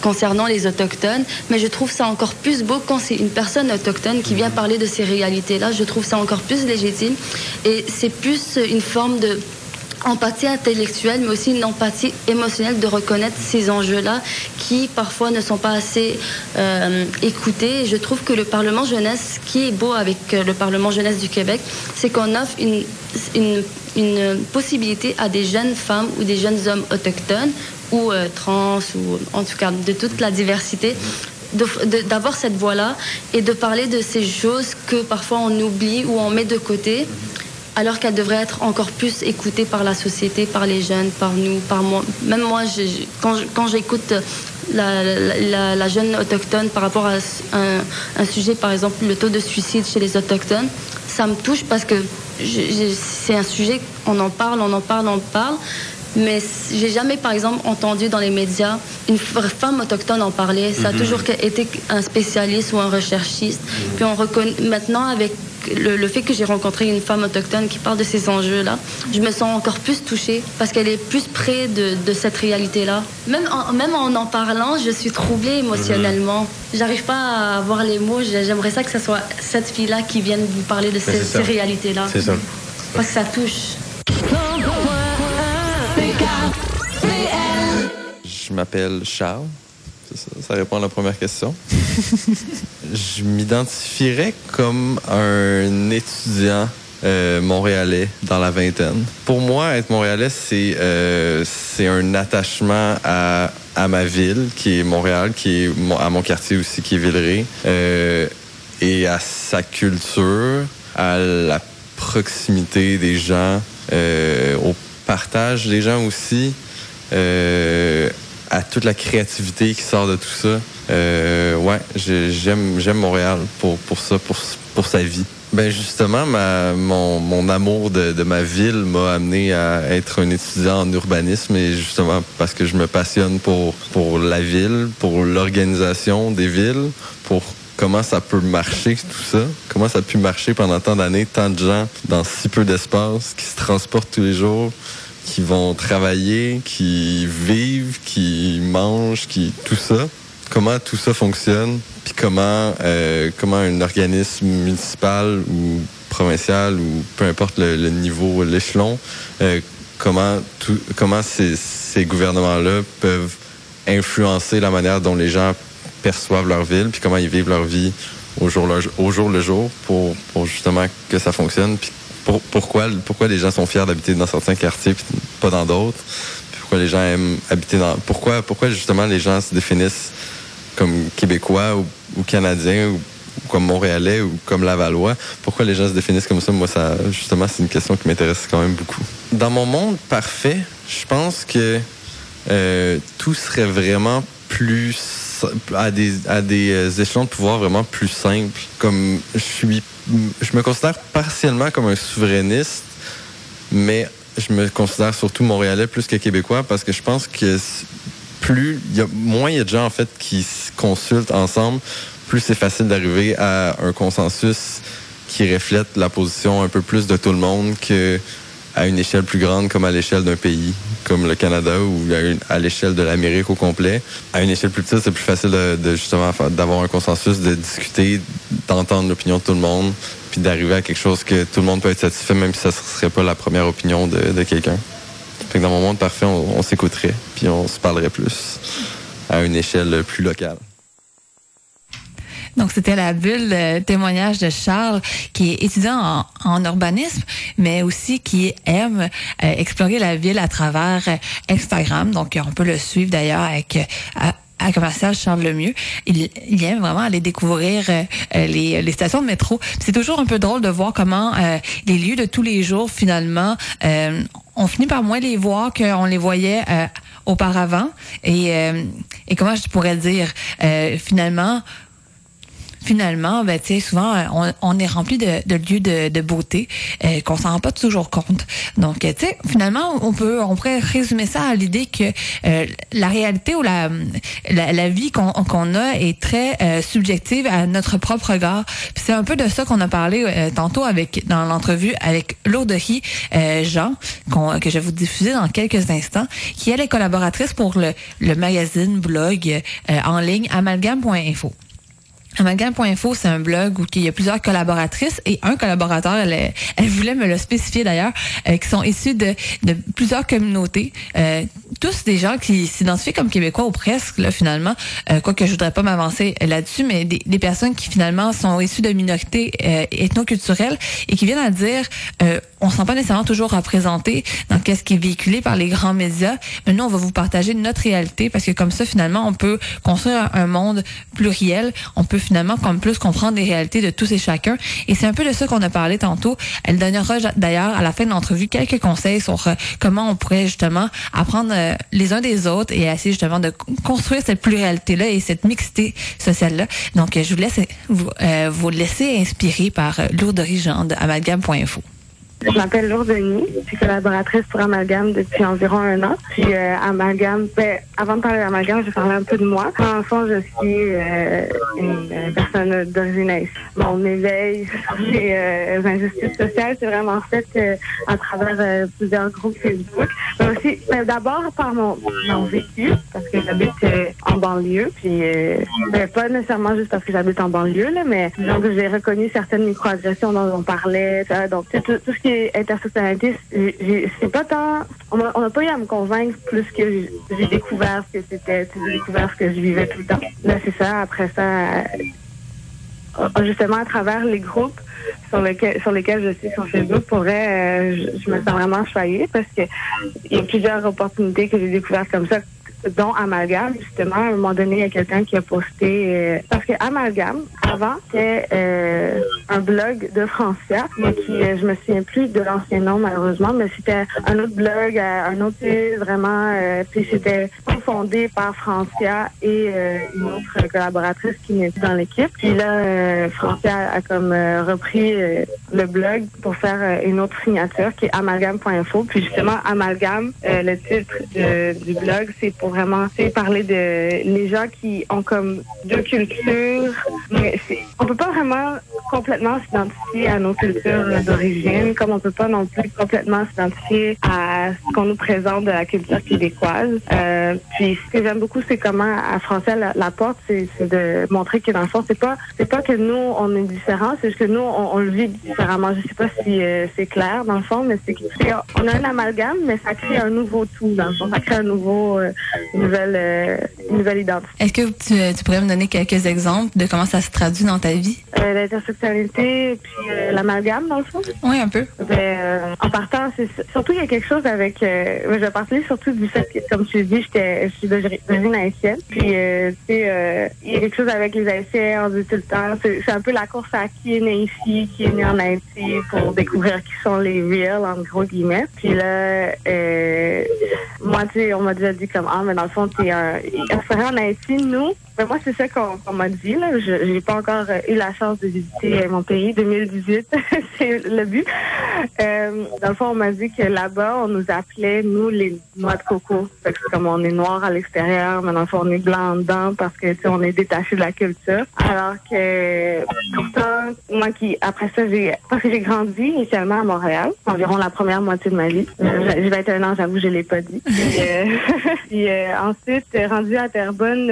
concernant les autochtones, mais je trouve ça encore plus beau quand c'est une personne autochtone qui vient parler de ces réalités-là. Je trouve ça encore plus légitime et c'est plus une forme de empathie intellectuelle, mais aussi une empathie émotionnelle de reconnaître ces enjeux-là qui parfois ne sont pas assez euh, écoutés. Je trouve que le Parlement jeunesse, ce qui est beau avec euh, le Parlement jeunesse du Québec, c'est qu'on offre une, une, une, possibilité à des jeunes femmes ou des jeunes hommes autochtones ou euh, trans ou en tout cas de toute la diversité d'avoir cette voix-là et de parler de ces choses que parfois on oublie ou on met de côté alors qu'elle devrait être encore plus écoutée par la société, par les jeunes, par nous, par moi. Même moi, quand, j'écoute la, jeune autochtone par rapport à un, sujet, par exemple le taux de suicide chez les autochtones, ça me touche parce que c'est un sujet, on en parle, on en parle, on en parle, mais j'ai jamais, par exemple, entendu dans les médias une femme autochtone en parler. Ça a mhm. toujours été un spécialiste ou un recherchiste. Puis on reconnaît maintenant avec le, fait que j'ai rencontré une femme autochtone qui parle de ces enjeux-là, je me sens encore plus touchée parce qu'elle est plus près de, cette réalité-là. Même en, même en en parlant, je suis troublée émotionnellement. Mhm. J'arrive pas à avoir les mots. J'aimerais ça que ce soit cette fille-là qui vienne vous parler de ces, ces réalités-là. C'est ça. Parce que ça touche. Je m'appelle Charles. Ça, répond à la première question. je m'identifierais comme un étudiant euh, montréalais dans la vingtaine. Pour moi, être montréalais, c'est euh, un attachement à, à, ma ville, qui est Montréal, qui est à mon quartier aussi, qui est Villeray, euh, et à sa culture, à la proximité des gens, au partage des gens aussi. Euh, à toute la créativité qui sort de tout ça. Euh, ouais, j'aime Montréal pour ça, pour sa vie. Ben justement, mon, amour de, de ma ville m'a amené à être un étudiant en urbanisme et justement parce que je me passionne pour pour la ville, pour l'organisation des villes, pour comment ça peut marcher tout ça, comment ça a pu marcher pendant tant d'années, tant de gens dans si peu d'espace qui se transportent tous les jours qui vont travailler, qui vivent, qui mangent, qui tout ça. Comment tout ça fonctionne, puis comment euh, comment un organisme municipal ou provincial ou peu importe le, niveau, l'échelon, euh, comment comment ces, gouvernements-là peuvent influencer la manière dont les gens perçoivent leur ville, puis comment ils vivent leur vie au jour le, jour, pour, justement que ça fonctionne, pourquoi, pourquoi les gens sont fiers d'habiter dans certains quartiers et pas dans d'autres? Pourquoi les gens aiment habiter dans. Pourquoi, pourquoi justement les gens se définissent comme Québécois ou, Canadiens ou, comme Montréalais ou comme Lavallois. Pourquoi les gens se définissent comme ça? Moi, ça, justement, c'est une question qui m'intéresse quand même beaucoup. Dans mon monde parfait, je pense que euh, tout serait vraiment plus à des, à des euh, échelons de pouvoir vraiment plus simples. Comme je suis, je me considère partiellement comme un souverainiste, mais je me considère surtout montréalais plus que québécois parce que je pense que plus, y a, moins il y a de gens en fait qui se consultent ensemble, plus c'est facile d'arriver à un consensus qui reflète la position un peu plus de tout le monde que à une échelle plus grande comme à l'échelle d'un pays comme le Canada ou à l'échelle de l'Amérique au complet. À une échelle plus petite, c'est plus facile de, justement d'avoir un consensus, de discuter, d'entendre l'opinion de tout le monde, puis d'arriver à quelque chose que tout le monde peut être satisfait, même si ça ne serait pas la première opinion de, quelqu'un. Fait que dans mon monde parfait, on s'écouterait, puis on se parlerait plus à une échelle plus locale. Donc, c'était la bulle de témoignage de Charles, qui est étudiant en, urbanisme, mais aussi qui aime euh, explorer la ville à travers euh, Instagram. Donc, on peut le suivre d'ailleurs avec... Euh, à commercial Charles Lemieux. Il, il aime vraiment aller découvrir les, stations de métro. C'est toujours un peu drôle de voir comment les lieux de tous les jours, finalement, on finit par moins les voir qu'on les voyait auparavant. Et comment je pourrais dire, finalement, finalement, ben, souvent, on, est rempli de, de lieux de, de beauté euh, qu'on s'en rend pas toujours compte. Donc, tu sais, finalement, on peut, on pourrait résumer ça à l'idée que euh, la réalité ou la, la, vie qu'on qu'on a est très euh, subjective à notre propre regard. C'est un peu de ça qu'on a parlé euh, tantôt avec dans l'entrevue avec Lourderie Jean, que je vais vous diffuser dans quelques instants, qui elle est collaboratrice pour le, le magazine blog en ligne amalgame.info. Amalgame.info, c'est un blog où il y a plusieurs collaboratrices et un collaborateur, elle, voulait me le spécifier d'ailleurs, euh, qui sont issus de, plusieurs communautés, euh, tous des gens qui s'identifient comme québécois ou presque, finalement, euh, quoique je voudrais pas m'avancer là-dessus, mais des, des, personnes qui finalement sont issues de minorités euh, ethnoculturelles et qui viennent à dire, on sent pas nécessairement toujours représenté dans qu'est-ce qui est véhiculé par les grands médias, mais nous, on va vous partager notre réalité parce que comme ça, finalement, on peut construire un, monde pluriel, on peut finalement comme plus comprendre les réalités de tous et chacun. Et c'est un peu de ça qu'on a parlé tantôt. Elle donnera d'ailleurs à la fin de l'entrevue quelques conseils sur euh, comment on pourrait justement apprendre euh, les uns des autres et essayer justement de construire cette pluralité-là et cette mixité sociale-là. Donc, je vous laisse vous, euh, vous laisser inspirer par Lourdes de amalgame.info. Je m'appelle Lourdes Denis, je suis collaboratrice pour Amalgame depuis environ un an. Puis euh, Amalgame, ben, avant de parler d'Amalgame, je vais parler un peu de moi. En enfant, je suis euh, une personne d'origine. Mon éveil sur les euh, injustices sociales, c'est vraiment fait euh, à travers euh, plusieurs groupes Facebook. Mais aussi, ben, d'abord par mon, mon vécu, parce que j'habite en banlieue. Puis ben, pas nécessairement juste parce que j'habite en banlieue, là, mais donc j'ai reconnu certaines microagressions dont on parlait. Donc, tout, tout ce qui intersectionnalité, c'est pas tant. On n'a pas eu à me convaincre plus que j'ai découvert ce que c'était. J'ai découvert ce que je vivais tout le temps. Là, c'est ça. Après ça, euh, justement, à travers les groupes sur lesquels, sur lesquels je suis sur Facebook, euh, je, je, me sens vraiment choyée parce que il y a plusieurs opportunités que j'ai découvertes comme ça dont Amalgame, justement, à un moment donné, il y a quelqu'un qui a posté... Euh, parce que Amalgame, avant, c'était euh, un blog de Francia, mais qui, euh, je me souviens plus de l'ancien nom, malheureusement, mais c'était un autre blog, euh, un autre vraiment... puis c'était fondé par Francia et une autre collaboratrice qui n'est plus dans l'équipe. Puis là, Francia a comme repris le blog pour faire une autre signature qui est amalgame.info. Puis justement, Amalgame, le titre du blog, c'est pour vraiment parler de les gens qui ont comme deux cultures. Mais on peut pas vraiment complètement s'identifier à nos cultures d'origine, comme on peut pas non plus complètement s'identifier à ce qu'on nous présente de la culture québécoise. Euh, puis ce que j'aime beaucoup, c'est comment à français la, porte, c'est de montrer que dans le fond, c'est pas c'est pas que nous on est différents, c'est juste que nous on, le vit différemment. Je sais pas si euh, c'est clair dans le fond, mais c'est qu'on a un amalgame, mais ça crée un nouveau tout dans le fond. Ça crée un nouveau euh, une nouvelle, euh, nouvelle identité. Est-ce que tu, tu, pourrais me donner quelques exemples de comment ça se traduit dans ta vie? Euh, L'intersectionnalité puis euh, l'amalgame, dans le fond. Oui, un peu. Ben, euh, en partant, c'est surtout, il y a quelque chose avec... Euh, je vais parler surtout du fait que, comme tu dis, je suis d'origine haïtienne. Puis, tu sais, il y a quelque chose avec les Haïtiens, on dit tout le temps. C'est un peu la course à qui est né ici, qui est né en Haïti, pour découvrir qui sont les reals, en gros guillemets. Puis là, moi, tu sais, on m'a déjà dit comme, ah, mais dans le fond, t'es un... en Haïti, nous, ben moi, c'est ça qu'on m'a dit. Là. Je n'ai pas encore euh, eu la chance de visiter euh, mon pays. 2018, c'est le but. Euh, dans le fond, on m'a dit que là-bas, on nous appelait, nous, les noix de coco. Fait que comme on est noir à l'extérieur, mais on est blanc dedans parce que on est détaché de la culture. Alors que pourtant, moi qui, après ça, j'ai parce que j'ai grandi initialement à Montréal, environ la première moitié de ma vie. J'ai 21 ans, j'avoue, je l'ai pas dit. Puis, ensuite, rendu à Terrebonne,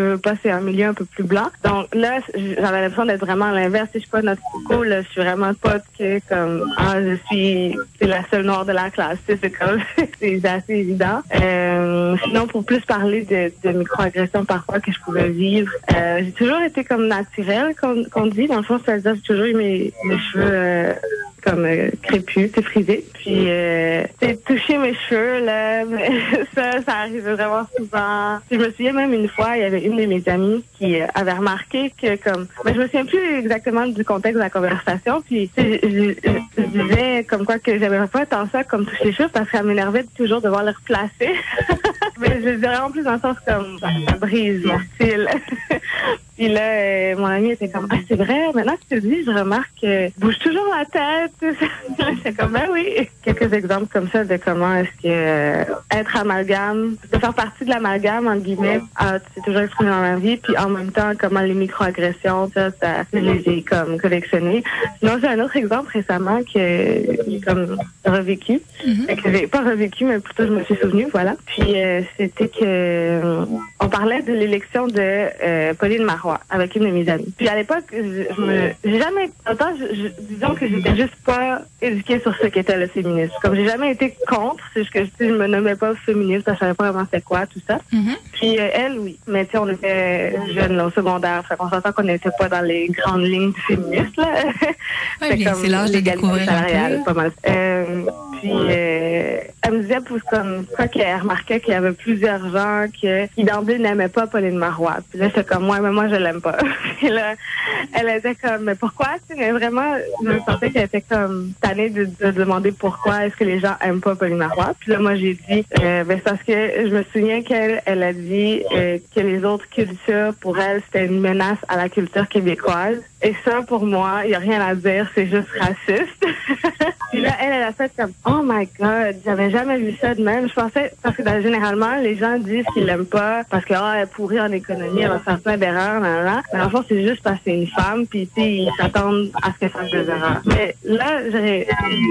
veux pas, c'est un milieu un peu plus blanc. Donc là, j'avais l'impression d'être vraiment à l'inverse. Si je suis pas notre coucou, là, je suis vraiment pas que comme, ah, je suis, je la seule noire de la classe. C'est comme c'est assez évident. Euh, sinon, pour plus parler de, de microagressions parfois que je pouvais vivre, euh, j'ai toujours été comme naturelle, comme on dit. Dans le fond, c'est-à-dire j'ai toujours eu mes, mes cheveux euh, comme euh, crépus, c'est frisé. Puis euh, c'est toucher mes cheveux là, mais ça, ça arrivait vraiment souvent. Puis je me souviens même une fois, il y avait une de mes amies qui euh, avait remarqué que comme, mais je me souviens plus exactement du contexte de la conversation. Puis je, je- je disais comme quoi que j'avais pas tant ça comme toucher les cheveux parce que ça m'énervait de toujours devoir les replacer. mais je disais vraiment plus dans le sens comme ça, ça brise mon style. Puis là, euh, mon ami était comme, ah, c'est vrai, maintenant que tu le dis, je remarque que je bouge toujours la tête. J'étais comme, ben oui. Quelques exemples comme ça de comment est-ce que euh, être amalgame, de faire partie de l'amalgame, entre guillemets, ah, c'est toujours exprimé dans ma vie. Puis en même temps, comment les microagressions, ça, ça, je les ai comme collectionnées. Sinon, j'ai un autre exemple récemment que j'ai comme revécu. Fait que j'ai pas revécu, mais plutôt je me suis souvenu, voilà. Puis euh, c'était que euh, on parlait de l'élection de euh, Pauline Marois avec une de mes amies. Puis à l'époque, je, je me j'ai jamais autant je, je- disons que j'étais juste pas éduquée sur ce qu'était le féminisme. Comme j'ai jamais été contre, c'est juste que sais, je me nommais pas féministe, je savais pas vraiment c'est quoi tout ça. Puis euh, elle, oui. Mais tu sais, on était jeunes là, au secondaire, fait qu'on s'entend qu'on n'était pas dans les grandes lignes du féminisme là. Ouais, c'est l'âge un salariale, pas mal. Euh, puis euh, elle me disait pour comme quoi qu'elle remarquait qu'il y avait plusieurs gens qui d'emblée n'aimaient pas Pauline Marois. Puis là, c'est comme moi, mais moi je l'aime pas. puis là, elle était comme mais pourquoi tu sais, vraiment je me sentais qu'elle était comme tannée de, de demander pourquoi est-ce que les gens aiment pas Pauline Marois. Puis là, moi j'ai dit euh, ben, parce que je me souviens qu'elle elle a dit euh, que les autres cultures pour elle c'était une menace à la culture québécoise. Et ça, pour moi, il n'y a rien à dire, c'est juste raciste. Puis là, elle, elle a fait comme, oh my god, j'avais jamais vu ça de même. Je pensais, parce que ben, généralement, les gens disent qu'ils l'aiment pas parce que, oh, elle est pourrie en économie, elle va faire plein d'erreurs, nan, nan. Mais en fait, c'est juste parce que c'est une femme, puis ils s'attendent à ce qu'elle fasse des erreurs. Mais là,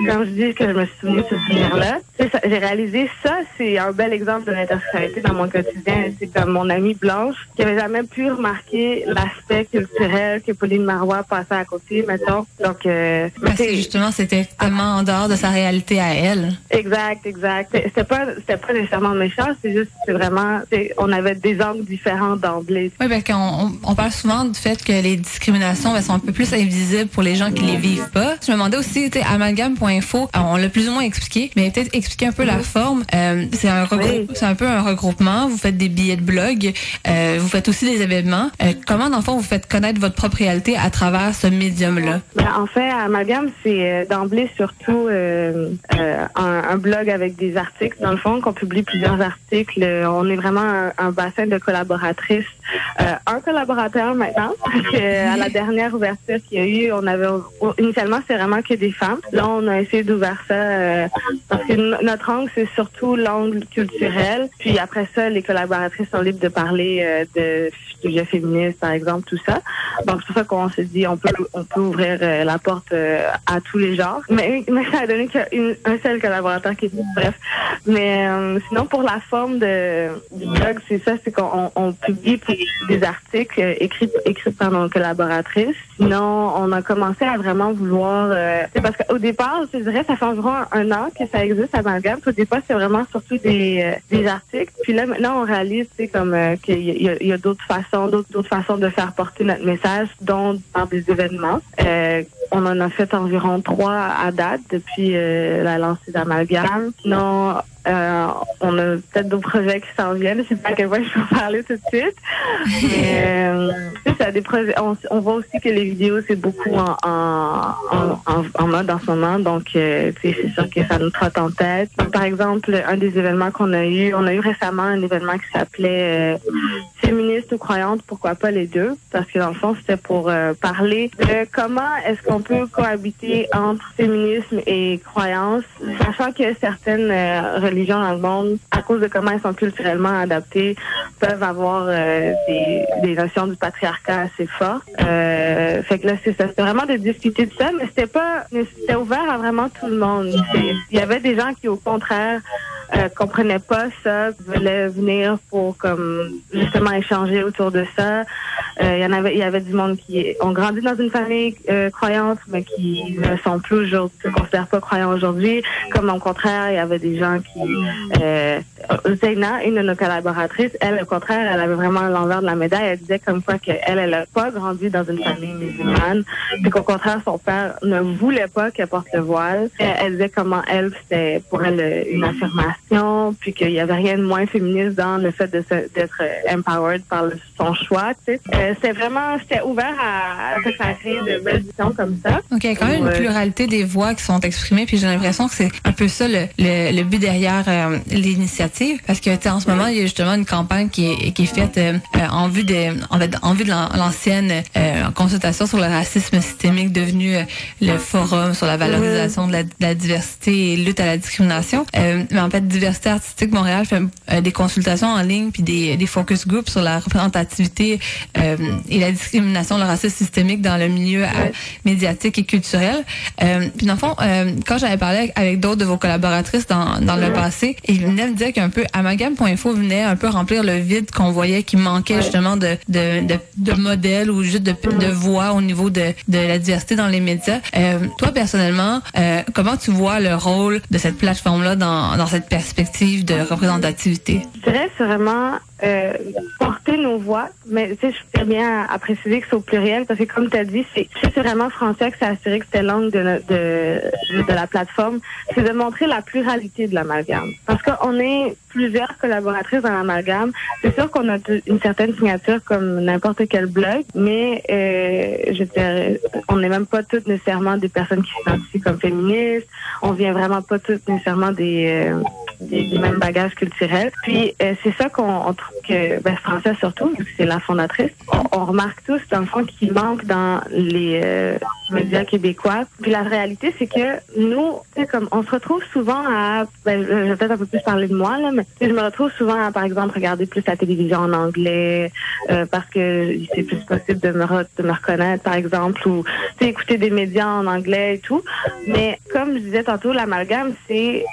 comme je dis que je me suis souvenu de ce souvenir-là, j'ai réalisé ça, c'est un bel exemple de l'intersectionnalité dans mon quotidien. C'est comme mon amie Blanche, qui avait jamais pu remarquer l'aspect culturel que Pauline Marois passait à côté, mettons. Donc, euh, Parce que justement, c'était tellement en dehors de sa réalité à elle. Exact, exact. C'était pas, c'était pas nécessairement méchant, c'est juste, c'est vraiment, on avait des angles différents d'emblée. Oui, parce qu'on on, on parle souvent du fait que les discriminations ben, sont un peu plus invisibles pour les gens qui les vivent pas. Je me demandais aussi, tu sais, amalgame.info, euh, on l'a plus ou moins expliqué, mais peut-être expliquer un peu la forme. Euh, c'est un Oui. c'est un peu un regroupement. Vous faites des billets de blog, euh, vous faites aussi des événements. Euh, comment, dans le fond, vous faites connaître votre propre réalité à travers ce médium-là? Ben, en fait, Amalgame, c'est euh, d'emblée surtout euh, euh, un, blog avec des articles, dans le fond, qu'on publie plusieurs articles. On est vraiment un, bassin de collaboratrices. Un collaborateur maintenant, parce que à la dernière ouverture qu'il y a eu, on avait initialement c'est vraiment que des femmes. Là, on a essayé d'ouvrir ça parce que no- notre angle c'est surtout l'angle culturel. Puis après ça, les collaboratrices sont libres de parler de sujets féministes, par exemple, tout ça. Donc c'est pour ça qu'on s'est dit on peut on peut ouvrir euh, la porte euh, à tous les genres. Mais, mais ça a donné qu'un seul collaborateur qui est bref. Mais euh, sinon pour la forme de du blog, c'est ça, c'est qu'on on publie des articles euh, écrits écrits par nos collaboratrices. Sinon, on a commencé à vraiment vouloir euh, c'est parce qu'au départ, je dirais ça fait environ un an que ça existe à Amalgame. Au départ, c'est vraiment surtout des euh, des articles. Puis là maintenant, on réalise c'est comme euh, qu'il y a, y a- d'autres façons, d'autres façons de faire porter notre message, dont par des événements. Euh, on en a fait environ trois à date depuis euh, la lancée d'Amalgame. Sinon, euh, on a peut-être d'autres projets qui s'en viennent. Je sais pas à quel point je peux en parler tout de suite. Mais euh, ça des projets. On, voit aussi que les vidéos, c'est beaucoup en, mode en ce moment. Donc, euh, c'est sûr que ça nous trotte en tête. Par exemple, un des événements qu'on a eu, on a eu récemment un événement qui s'appelait euh, Féministe ou croyante, pourquoi pas les deux? Parce que dans le fond, c'était pour euh, parler de comment est-ce qu'on peut cohabiter entre féminisme et croyance, sachant que certaines euh, religions dans le monde, à cause de comment elles sont culturellement adaptées, peuvent avoir euh, des, notions du patriarcat assez fortes. Euh, fait que là, c'est vraiment de discuter de ça, mais c'était pas, c'était ouvert à vraiment tout le monde. Il y avait des gens qui, au contraire, euh, comprenaient pas ça, voulaient venir pour comme justement échanger autour de ça. Euh, Il y en avait, il y avait du monde qui ont grandi dans une famille euh, croyante, mais qui ne sont plus aujourd'hui, se considèrent pas croyants aujourd'hui. Comme au contraire, il y avait des gens qui euh, Zeyna, une de nos collaboratrices, elle, au contraire, elle avait vraiment l'envers de la médaille. Elle disait comme quoi qu'elle, elle n'a pas grandi dans une famille musulmane, puis qu'au contraire, son père ne voulait pas qu'elle porte le voile. Elle, elle disait comment elle, c'était pour elle une affirmation, puis qu'il y avait rien de moins féministe dans le fait d'être empowered par le- son choix. Tu sais. Euh, c'était vraiment, c'était ouvert à, à se créer de belles visions comme ça. Donc, il y a quand même une pluralité des voix qui sont exprimées, puis j'ai l'impression que c'est un peu ça le, le, le but derrière euh, l'initiative, parce que en ce moment, il y a justement une campagne qui est, faite euh, euh, en vue de, l'ancienne consultation sur le racisme systémique devenu le forum sur la valorisation de la, diversité et lutte à la discrimination. Mais en fait, Diversité artistique Montréal fait des consultations en ligne puis des, focus groups sur la représentativité et la discrimination, le racisme systémique dans le milieu médiatique et culturel. Puis dans le fond, quand j'avais parlé avec d'autres de vos collaboratrices dans, dans le passé, ils venaient me dire qu'un peu amalgame.info venait un peu remplir le vide qu'on voyait qui manquait justement de, de, de, de modèles ou juste de, de voix au niveau de, de la diversité dans les médias. Euh, toi, personnellement, euh, comment tu vois le rôle de cette plateforme-là dans, dans cette perspective de représentativité? Je dirais c'est vraiment euh, porter nos voix, mais tu sais, je tiens bien à, préciser que c'est au pluriel parce que comme tu as dit, c'est vraiment français que c'est assuré que c'était langue de, de, de la plateforme, c'est de montrer la pluralité de l'amalgame. Parce qu'on est plusieurs collaboratrices dans l'amalgame. C'est sûr qu'on a une certaine signature comme n'importe quel blog, mais euh, je dirais, on n'est même pas toutes nécessairement des personnes qui s'identifient comme féministes. On vient vraiment pas toutes nécessairement des, euh, des, des mêmes bagages culturels. Puis euh, c'est ça qu'on on trouve que ben, surtout, c'est la fondatrice, on, remarque tous dans le fond qu'il manque dans les euh, médias québécois. Puis la réalité, c'est que nous, comme on se retrouve souvent à, ben, je vais peut-être un peu plus parler de moi là, mais je me retrouve souvent à, par exemple, regarder plus la télévision en anglais euh, parce que c'est plus possible de me, de me reconnaître, par exemple, ou écouter des médias en anglais et tout. Mais comme je disais tantôt, l'amalgame, c'est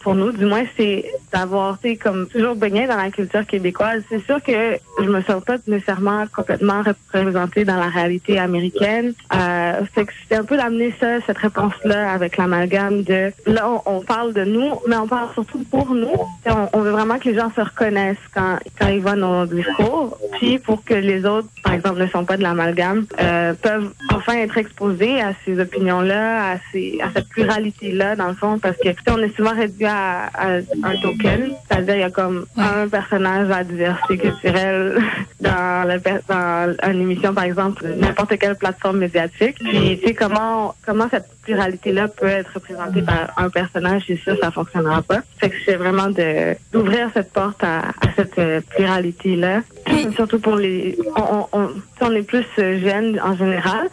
pour- nous, du moins, c'est d'avoir, comme toujours baigné dans la culture québécoise. C'est sûr que je me sens pas nécessairement complètement représentée dans la réalité américaine. Euh, fait que c'est un peu d'amener ça, cette réponse-là avec l'amalgame de là, on, on parle de nous, mais on parle surtout pour nous. On, on veut vraiment que les gens se reconnaissent quand, quand ils voient nos discours. Puis pour que les autres, par exemple, ne sont pas de l'amalgame, euh, peuvent enfin être exposés à ces opinions-là, à, ces, à cette pluralité-là, dans le fond, parce que on est souvent réduit à, à un token, c'est-à-dire il y a comme un personnage à diversité culturelle dans, la, per- dans une émission, par exemple, n'importe quelle plateforme médiatique. Puis tu sais comment comment cette pluralité-là peut être représentée par un personnage, c'est sûr, ça fonctionnera pas. Fait que c'est vraiment de d'ouvrir cette porte à, à cette pluralité-là, surtout pour les on, on, on, est plus jeunes en général.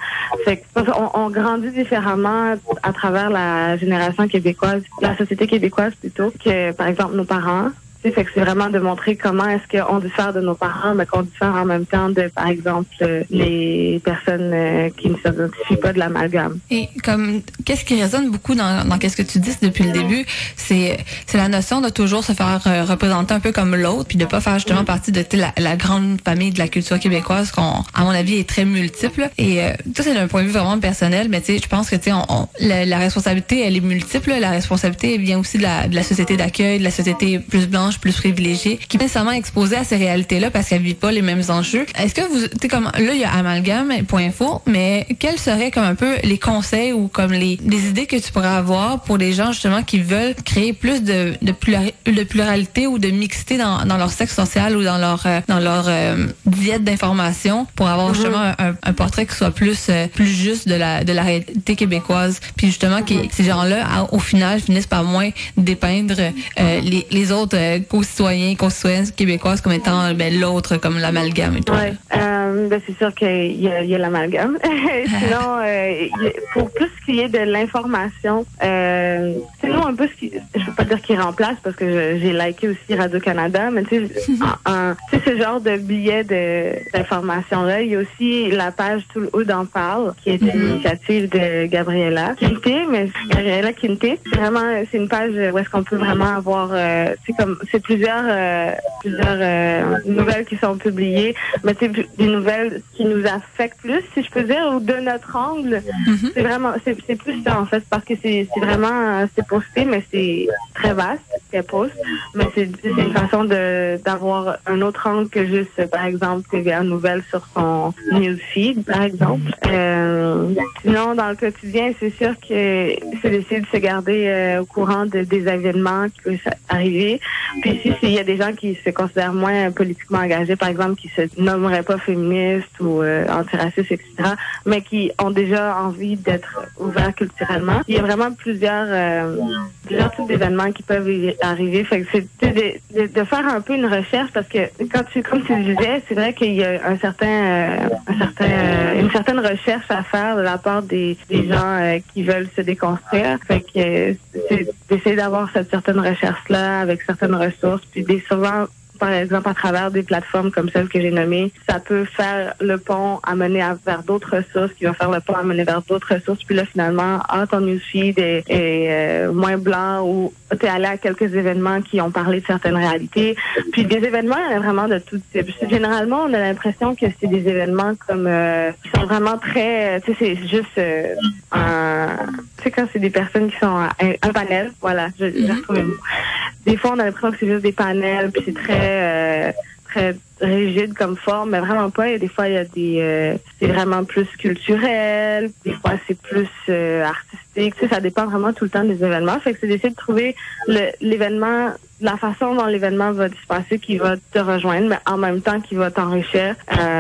Fait que qu'on- on, grandit différemment à travers la génération québécoise, la société québécoise plutôt que par exemple nos parents. C'est vraiment de montrer comment est-ce qu'on diffère de nos parents, mais qu'on diffère en même temps de, par exemple, les personnes euh, qui ne s'identifient pas de l'amalgame. Et comme qu'est-ce qui résonne beaucoup dans, qu'est-ce que tu dis depuis le début, c'est c'est la notion de toujours se faire euh, représenter un peu comme l'autre, puis de pas faire justement partie de la, grande famille de la culture québécoise qu'on, à mon avis, est très multiple. Et euh, ça c'est d'un point de vue vraiment personnel, mais tu sais, je pense que tu sais, la, responsabilité elle est multiple. La responsabilité vient aussi de la société d'accueil, de la société plus blanche, plus privilégiée, qui pas nécessairement exposée à ces réalités-là parce qu'elle vit pas les mêmes enjeux. Est-ce que vous, tu sais, comme là il y a amalgame.info, mais quels seraient comme un peu les conseils ou comme les, les idées que tu pourrais avoir pour les gens justement qui veulent créer plus de, de, plurali- de pluralité ou de mixité dans, dans leur sexe social ou dans leur euh, dans leur euh, diète d'information pour avoir justement un, un portrait qui soit plus euh, plus juste de la de la réalité québécoise. Puis justement qui ces gens-là au final finissent par moins dépeindre euh, les, les autres euh, co-citoyens co-citoyennes québécoises comme étant ben, l'autre comme l'amalgame et tout. Ouais. Euh, Euh, ben, c'est sûr qu'il y a, y a l'amalgame. Sinon, euh, pour plus ce qui est de l'information, euh, c'est nous un peu ce qui, je veux pas dire qu'il remplace parce que j'ai liké aussi Radio-Canada, mais tu sais, ce genre de billet d'information-là. Il y a aussi la page Tout le haut d'en parle, qui est une mhm. initiative de Gabriella Quinté, mais Gabriella Quinté, c'est vraiment, c'est une page où est-ce qu'on peut vraiment avoir, euh, c'est comme, c'est plusieurs, euh, plusieurs euh, nouvelles qui sont publiées, mais c'est des nouvelles qui nous affectent plus, si je peux dire, ou de notre angle. Mhm. C'est vraiment, c'est plus ça en fait, parce que c'est vraiment, c'est posté, mais c'est très vaste qu'elle poste, mais c'est une façon de d'avoir un autre angle que juste, par exemple, TVA Nouvelle sur son newsfeed, par exemple. Euh, sinon, dans le quotidien, c'est sûr que c'est d'essayer de se garder euh, au courant de, des événements qui peuvent arriver. Puis si il y a des gens qui se considèrent moins politiquement engagés, par exemple, qui se nommeraient pas féministes ou euh, antiracistes, etc., mais qui ont déjà envie d'être ouverts culturellement, il y a vraiment plusieurs, euh, plusieurs types d'événements qui peuvent arriver. Fait que c'est de, de, faire un peu une recherche parce que quand tu, comme tu disais, c'est vrai qu'il y a un certain, euh, un certain, euh, une certaine recherche à faire de la part des, des gens euh, qui veulent se déconstruire. Fait que c'est d'essayer d'avoir cette certaine recherche-là avec certaines ressources, puis des souvent par exemple, à travers des plateformes comme celles que j'ai nommées, ça peut faire le pont à mener vers d'autres ressources, qui va faire le pont à mener vers d'autres ressources. Puis là, finalement, ah, ton newsfeed est, euh, moins blanc ou tu es allé à quelques événements qui ont parlé de certaines réalités. Puis des événements, il y en a vraiment de tout type. Généralement, on a l'impression que c'est des événements comme euh, qui sont vraiment très... Tu sais, c'est juste euh, un... Tu sais, quand c'est des personnes qui sont un, panel, voilà, je, retrouvé le mot. Des fois, on a l'impression que c'est juste des panels, puis c'est très euh, très rigide comme forme, mais vraiment pas. Et des fois, il y a des, euh, c'est vraiment plus culturel. Des fois, c'est plus euh, artistique. Ça dépend vraiment tout le temps des événements. Fait que c'est d'essayer de trouver l'événement, la façon dont l'événement va se passer qui va te rejoindre, mais en même temps qui va t'enrichir.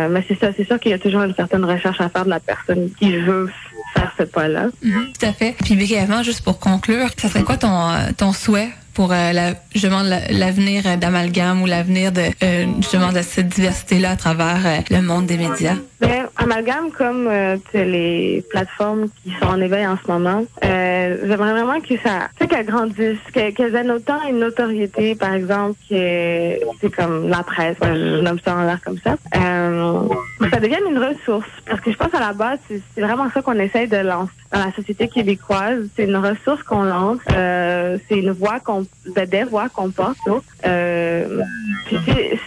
mais c'est ça, c'est sûr qu'il y a toujours une certaine recherche à faire de la personne qui veut faire ce pas-là. Mhm, tout à fait. Puis brièvement, juste pour conclure, ça serait quoi ton, ton souhait? Pour euh, la, justement l'avenir d'amalgame ou l'avenir de euh, justement de cette diversité-là à travers euh, le monde des médias? Ben, amalgame comme les plateformes qui sont en éveil en ce moment, j'aimerais vraiment que ça, qu'elles grandissent, qu'elles aient autant une notoriété, par exemple, que c'est comme la presse, je nomme ça en l'air comme ça. Ça devienne une ressource parce que je pense à la base, c'est vraiment ça qu'on essaye de lancer dans la société québécoise. C'est une ressource qu'on lance, c'est une voix qu'on des voix qu'on porte. Euh,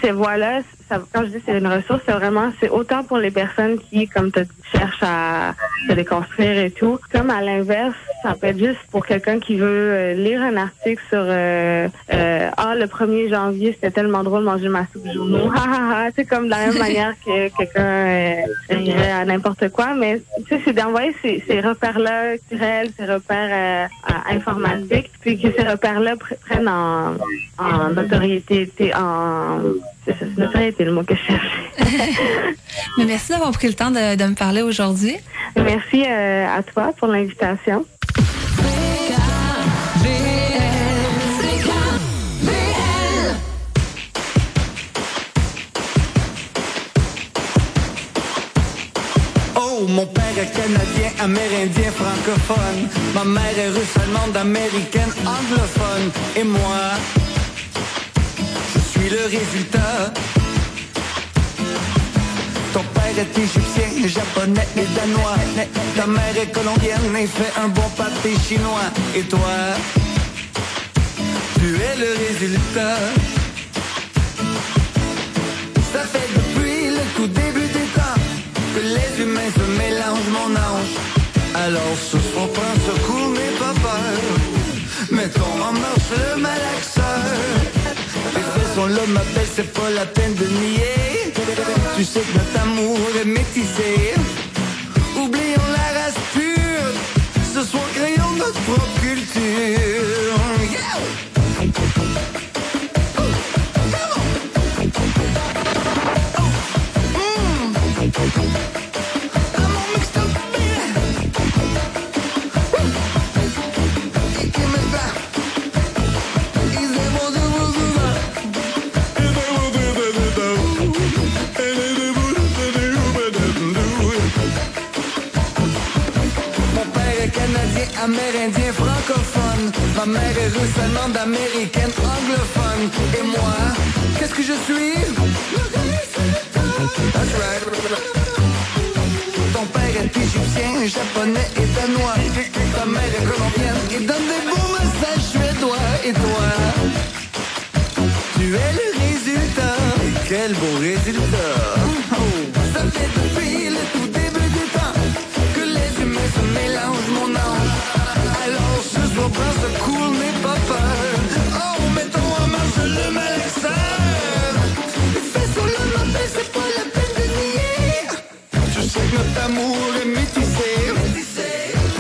ces voix-là, quand je dis c'est une ressource, c'est vraiment, c'est autant pour les personnes qui, comme tu cherchent à se déconstruire et tout, comme à l'inverse, ça peut être juste pour quelqu'un qui veut euh, lire un article sur euh, euh, ah le 1er janvier c'était tellement drôle manger ma soupe journaux, c'est comme de la même manière que quelqu'un irait à n'importe quoi, mais tu sais c'est d'envoyer ces, ces repères-là culturels, ces repères informatiques, puis que ces repères-là prennent en, en notoriété, en c'est notoriété le mot que je cherchais. merci d'avoir pris le temps de, de me parler aujourd'hui. Merci à toi pour l'invitation. Mon père est canadien, amérindien, francophone. Ma mère est russe, allemande, américaine, anglophone. Et moi, je suis le résultat. Ton père est égyptien, japonais et danois. Ta mère est colombienne et fait un bon pâté chinois. Et toi, tu es le résultat. Ça fait depuis le tout début des temps que les humains se mélangent mon ange. Alors ce soir prends un secours, n'aie pas peur. Mettons en marche le malaxeur. Les faits sont là, ma belle, c'est pas la peine de nier. Tu sais que notre amour est métissé. Oublions la race pure. Ce soir, créons notre propre culture. mère est russe, allemande, américaine, anglophone. Et moi, qu'est-ce que je suis? Ton père est égyptien, japonais et danois. Ta mère est colombienne et donne des beaux messages suédois. Et toi, tu es le résultat. Et quel beau résultat. Ça fait depuis le tout début du temps que les humains se mélangent, mon ange. Alors ce soir, prends ce cool, n'aie pas peur. Oh, mettons en marche le malsain. Fais sur le matin, c'est pas la peine de nier. Je sais que notre amour est métissé.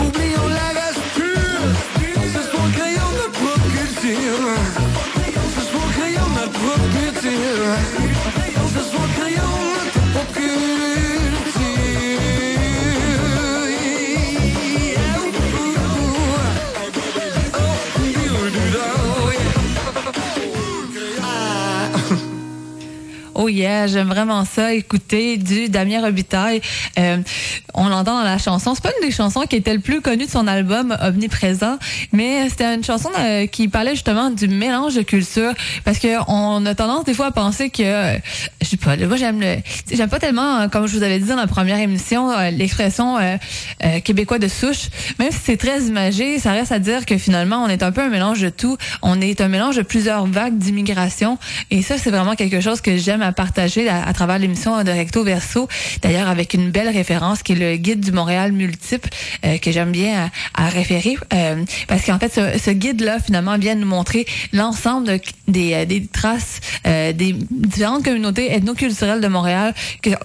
Oublions la race pure. Ce soir, créons notre propre culture. Ce soir, créons notre propre culture. Oh yeah, j'aime vraiment ça. Écouter du Damien Robitaille. Euh, on l'entend dans la chanson. C'est pas une des chansons qui était le plus connue de son album Omniprésent, mais c'était une chanson euh, qui parlait justement du mélange de cultures parce que on a tendance des fois à penser que euh, je sais pas, moi j'aime le j'aime pas tellement euh, comme je vous avais dit dans la première émission l'expression québécois de souche. Même si c'est très imagé, ça reste à dire que finalement on est un peu un mélange de tout. On est un mélange de plusieurs vagues d'immigration et ça c'est vraiment quelque chose que j'aime à partager à, travers l'émission de Recto Verso. D'ailleurs avec une belle référence qui est le guide du Montréal multiple euh, que j'aime bien à, à référer euh, parce qu'en fait ce, ce guide là finalement vient nous montrer l'ensemble de- des, euh, des traces euh, des différentes communautés ethnoculturelles de Montréal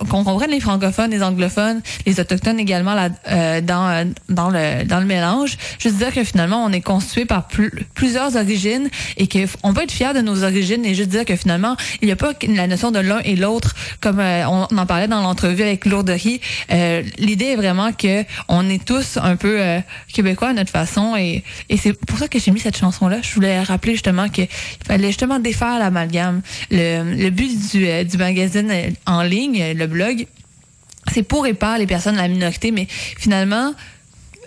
qu'on comprenne les francophones, les anglophones, les autochtones également là, euh, dans euh, dans le dans le mélange. Juste dire que finalement on est constitué par plus- plusieurs origines et que f- on peut être fier de nos origines et juste dire que finalement il n'y a pas la notion de l'un et l'autre comme euh, on en parlait dans l'entrevue avec Lourderie. Euh, L'idée est vraiment que on est tous un peu euh, québécois à notre façon et, et c'est pour ça que j'ai mis cette chanson là. Je voulais rappeler justement qu'il fallait justement défaire l'amalgame. Le, le but du, euh, du magazine en ligne, le blog, c'est pour et par les personnes de la minorité, mais finalement,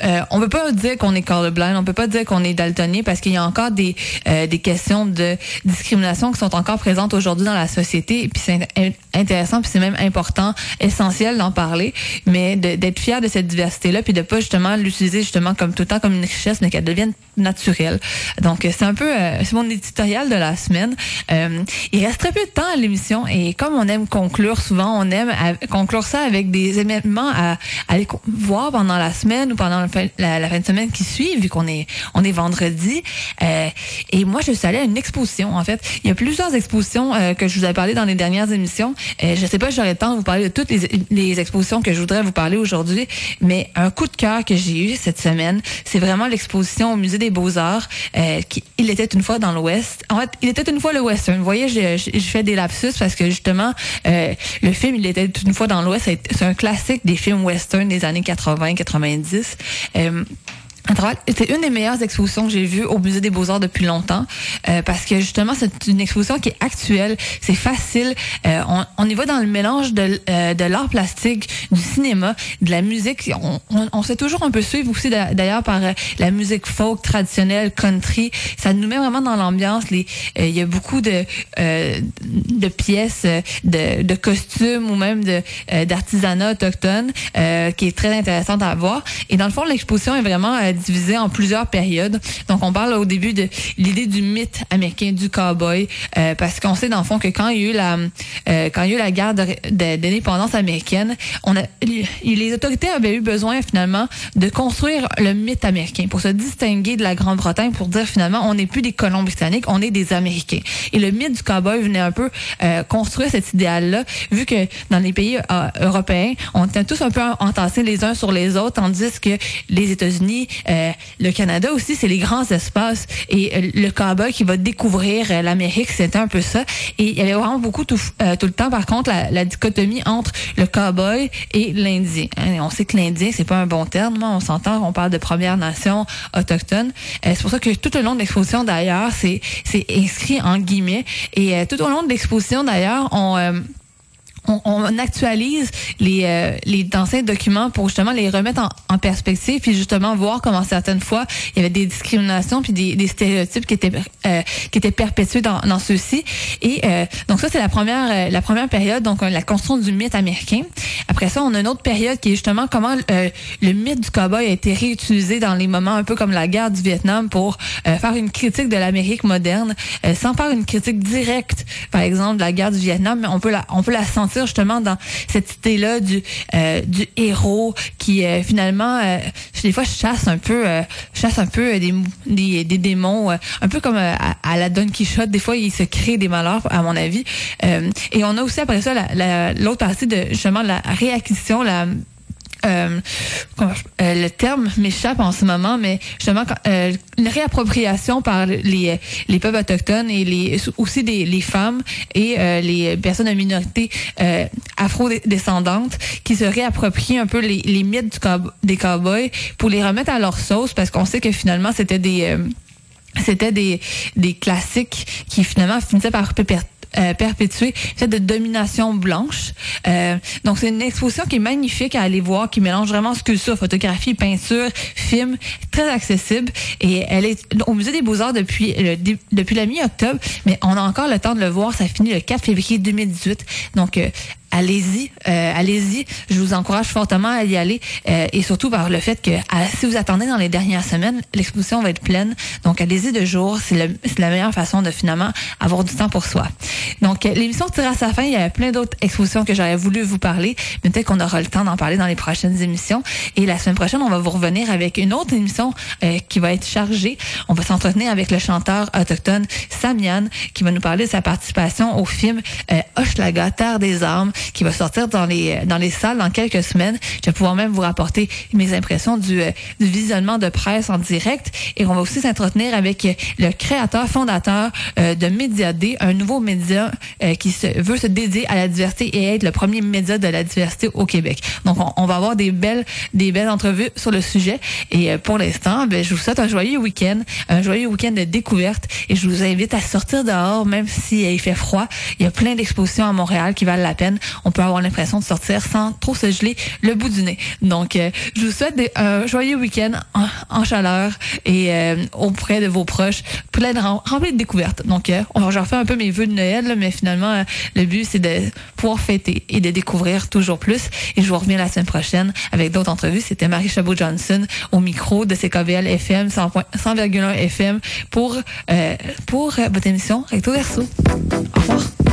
euh, on peut pas dire qu'on est colorblind, on peut pas dire qu'on est daltonien parce qu'il y a encore des euh, des questions de discrimination qui sont encore présentes aujourd'hui dans la société. Et puis c'est in- intéressant, puis c'est même important, essentiel d'en parler, mais d'être fier de cette diversité là, puis de pas justement l'utiliser justement comme tout le temps comme une richesse, mais qu'elle devienne naturelle. Donc euh, c'est un peu euh, c'est mon éditorial de la semaine. Euh, il reste très peu de temps à l'émission et comme on aime conclure souvent, on aime conclure ça avec des événements à, à aller voir pendant la semaine ou pendant la, fin de semaine qui suit, vu qu'on est on est vendredi. Euh, et moi, je suis allée à une exposition. En fait, il y a plusieurs expositions euh, que je vous avais parlé dans les dernières émissions. Euh, je sais pas, si j'aurai le temps de vous parler de toutes les, les expositions que je voudrais vous parler aujourd'hui, mais un coup de cœur que j'ai eu cette semaine, c'est vraiment l'exposition au musée des Beaux Arts. Euh, qui, il était une fois dans l'Ouest. En fait, il était une fois le Western. Vous voyez, je, fais des lapsus parce que justement, euh, le film Il était une fois dans l'Ouest, c'est un classique des films western des années 80-90. Euh, à travers- C'est une des meilleures expositions que j'ai vues au Musée des Beaux-Arts depuis longtemps euh, parce que justement, c'est une exposition qui est actuelle, c'est facile. Euh, on, on y va dans le mélange de, euh, de l'art plastique, du cinéma, de la musique. On, on, on sait toujours un peu suivre aussi d'a- d'ailleurs par euh, la musique folk traditionnelle, country. Ça nous met vraiment dans l'ambiance. Euh, Il y a beaucoup de, euh, de pièces, de, de costumes ou même d'artisanat autochtone qui est très intéressante à voir. Et dans le fond, l'exposition est vraiment divisée en plusieurs périodes. Donc, on parle au début de l'idée du mythe américain du cowboy, euh, parce qu'on sait dans le fond que quand il y a eu la euh, quand il y a eu la guerre d'indépendance américaine, on a les les autorités avaient eu besoin finalement de construire le mythe américain pour se distinguer de la Grande-Bretagne, pour dire finalement on n'est plus des colons britanniques, on est des Américains. Et le mythe du cowboy venait un peu euh, construire cet idéal-là, vu que dans les pays euh, européens, on était tous un peu entassés les uns sur les autres, tandis que les États-Unis, euh, le Canada aussi, c'est les grands espaces. Et euh, le cowboy qui va découvrir euh, l'Amérique, c'était un peu ça. Et il y avait vraiment beaucoup tout, tout le temps, par contre, la, la dichotomie entre le cowboy et l'Indien. Hein, on sait que l'Indien, c'est pas un bon terme, hein, on s'entend, on parle de Première Nation autochtone. C'est pour ça que tout au long de l'exposition, d'ailleurs, c'est c'est inscrit en guillemets. Et tout au long de l'exposition, d'ailleurs, on... euh, on, actualise les, euh, les anciens documents pour justement les remettre en, en, perspective, puis justement voir comment certaines fois il y avait des discriminations puis des, des stéréotypes qui étaient euh, qui étaient perpétués dans, dans ceux-ci. Et euh, donc ça c'est la première euh, la première période, donc la construction du mythe américain. Après ça, on a une autre période qui est justement comment le mythe du cowboy a été réutilisé dans les moments un peu comme la guerre du Vietnam pour faire une critique de l'Amérique moderne, sans faire une critique directe, par exemple de la guerre du Vietnam, mais on peut la on peut la sentir justement dans cette idée-là du euh, du héros qui euh, finalement euh, des fois chasse un peu chasse un peu des des, des démons un peu comme à, la Don Quichotte. Des fois il se crée des malheurs à mon avis. Et on a aussi après ça l'autre partie de justement la réacquisition la euh, euh, le terme m'échappe en ce moment, mais justement euh, une réappropriation par les, les peuples autochtones et les aussi des, les femmes et les personnes de minorité afro-descendantes qui se réapproprient un peu les, mythes du des cowboys pour les remettre à leur sauce parce qu'on sait que finalement c'était des c'était des, des classiques qui finalement finissaient par euh, perpétuer cette domination blanche. Euh, donc c'est une exposition qui est magnifique à aller voir, qui mélange vraiment sculpture, photographie, peinture, film, très accessible. Et elle est au musée des Beaux-Arts depuis depuis la mi-octobre, mais on a encore le temps de le voir. Ça finit le 4 février 2018. Donc euh, allez-y, euh, allez-y. Je vous encourage fortement à y aller euh, et surtout par le fait que si vous attendez dans les dernières semaines, l'exposition va être pleine. Donc allez-y de jour, c'est la meilleure façon de finalement avoir du temps pour soi. Donc l'émission tire à sa fin. Il y a plein d'autres expositions que j'aurais voulu vous parler, mais peut-être qu'on aura le temps d'en parler dans les prochaines émissions. Et la semaine prochaine, on va vous revenir avec une autre émission euh, qui va être chargée. On va s'entretenir avec le chanteur autochtone Samian qui va nous parler de sa participation au film Hochelaga, Terre des Armes qui va sortir dans les dans les salles dans quelques semaines. Je vais pouvoir même vous rapporter mes impressions du, euh, du visionnement de presse en direct et on va aussi s'entretenir avec le créateur fondateur euh, de Média un nouveau média euh, qui se, veut se dédier à la diversité et être le premier média de la diversité au Québec. Donc on, on va avoir des belles des belles entrevues sur le sujet et pour l'instant, ben, je vous souhaite un joyeux week-end, un joyeux week-end de découverte et je vous invite à sortir dehors même si il fait froid. Il y a plein d'expositions à Montréal qui valent la peine on peut avoir l'impression de sortir sans trop se geler le bout du nez. Donc, euh, je vous souhaite un joyeux week-end en, chaleur et euh, auprès de vos proches, plein de rempli de découvertes. Donc, euh, on va refait un peu mes vœux de Noël, mais finalement, le but, c'est de pouvoir fêter et de découvrir toujours plus. Et je vous reviens la semaine prochaine avec d'autres entrevues. C'était Marie Chabot-Johnson au micro de CKVL FM 100,1 FM pour, pour votre émission Recto Verso. Au revoir.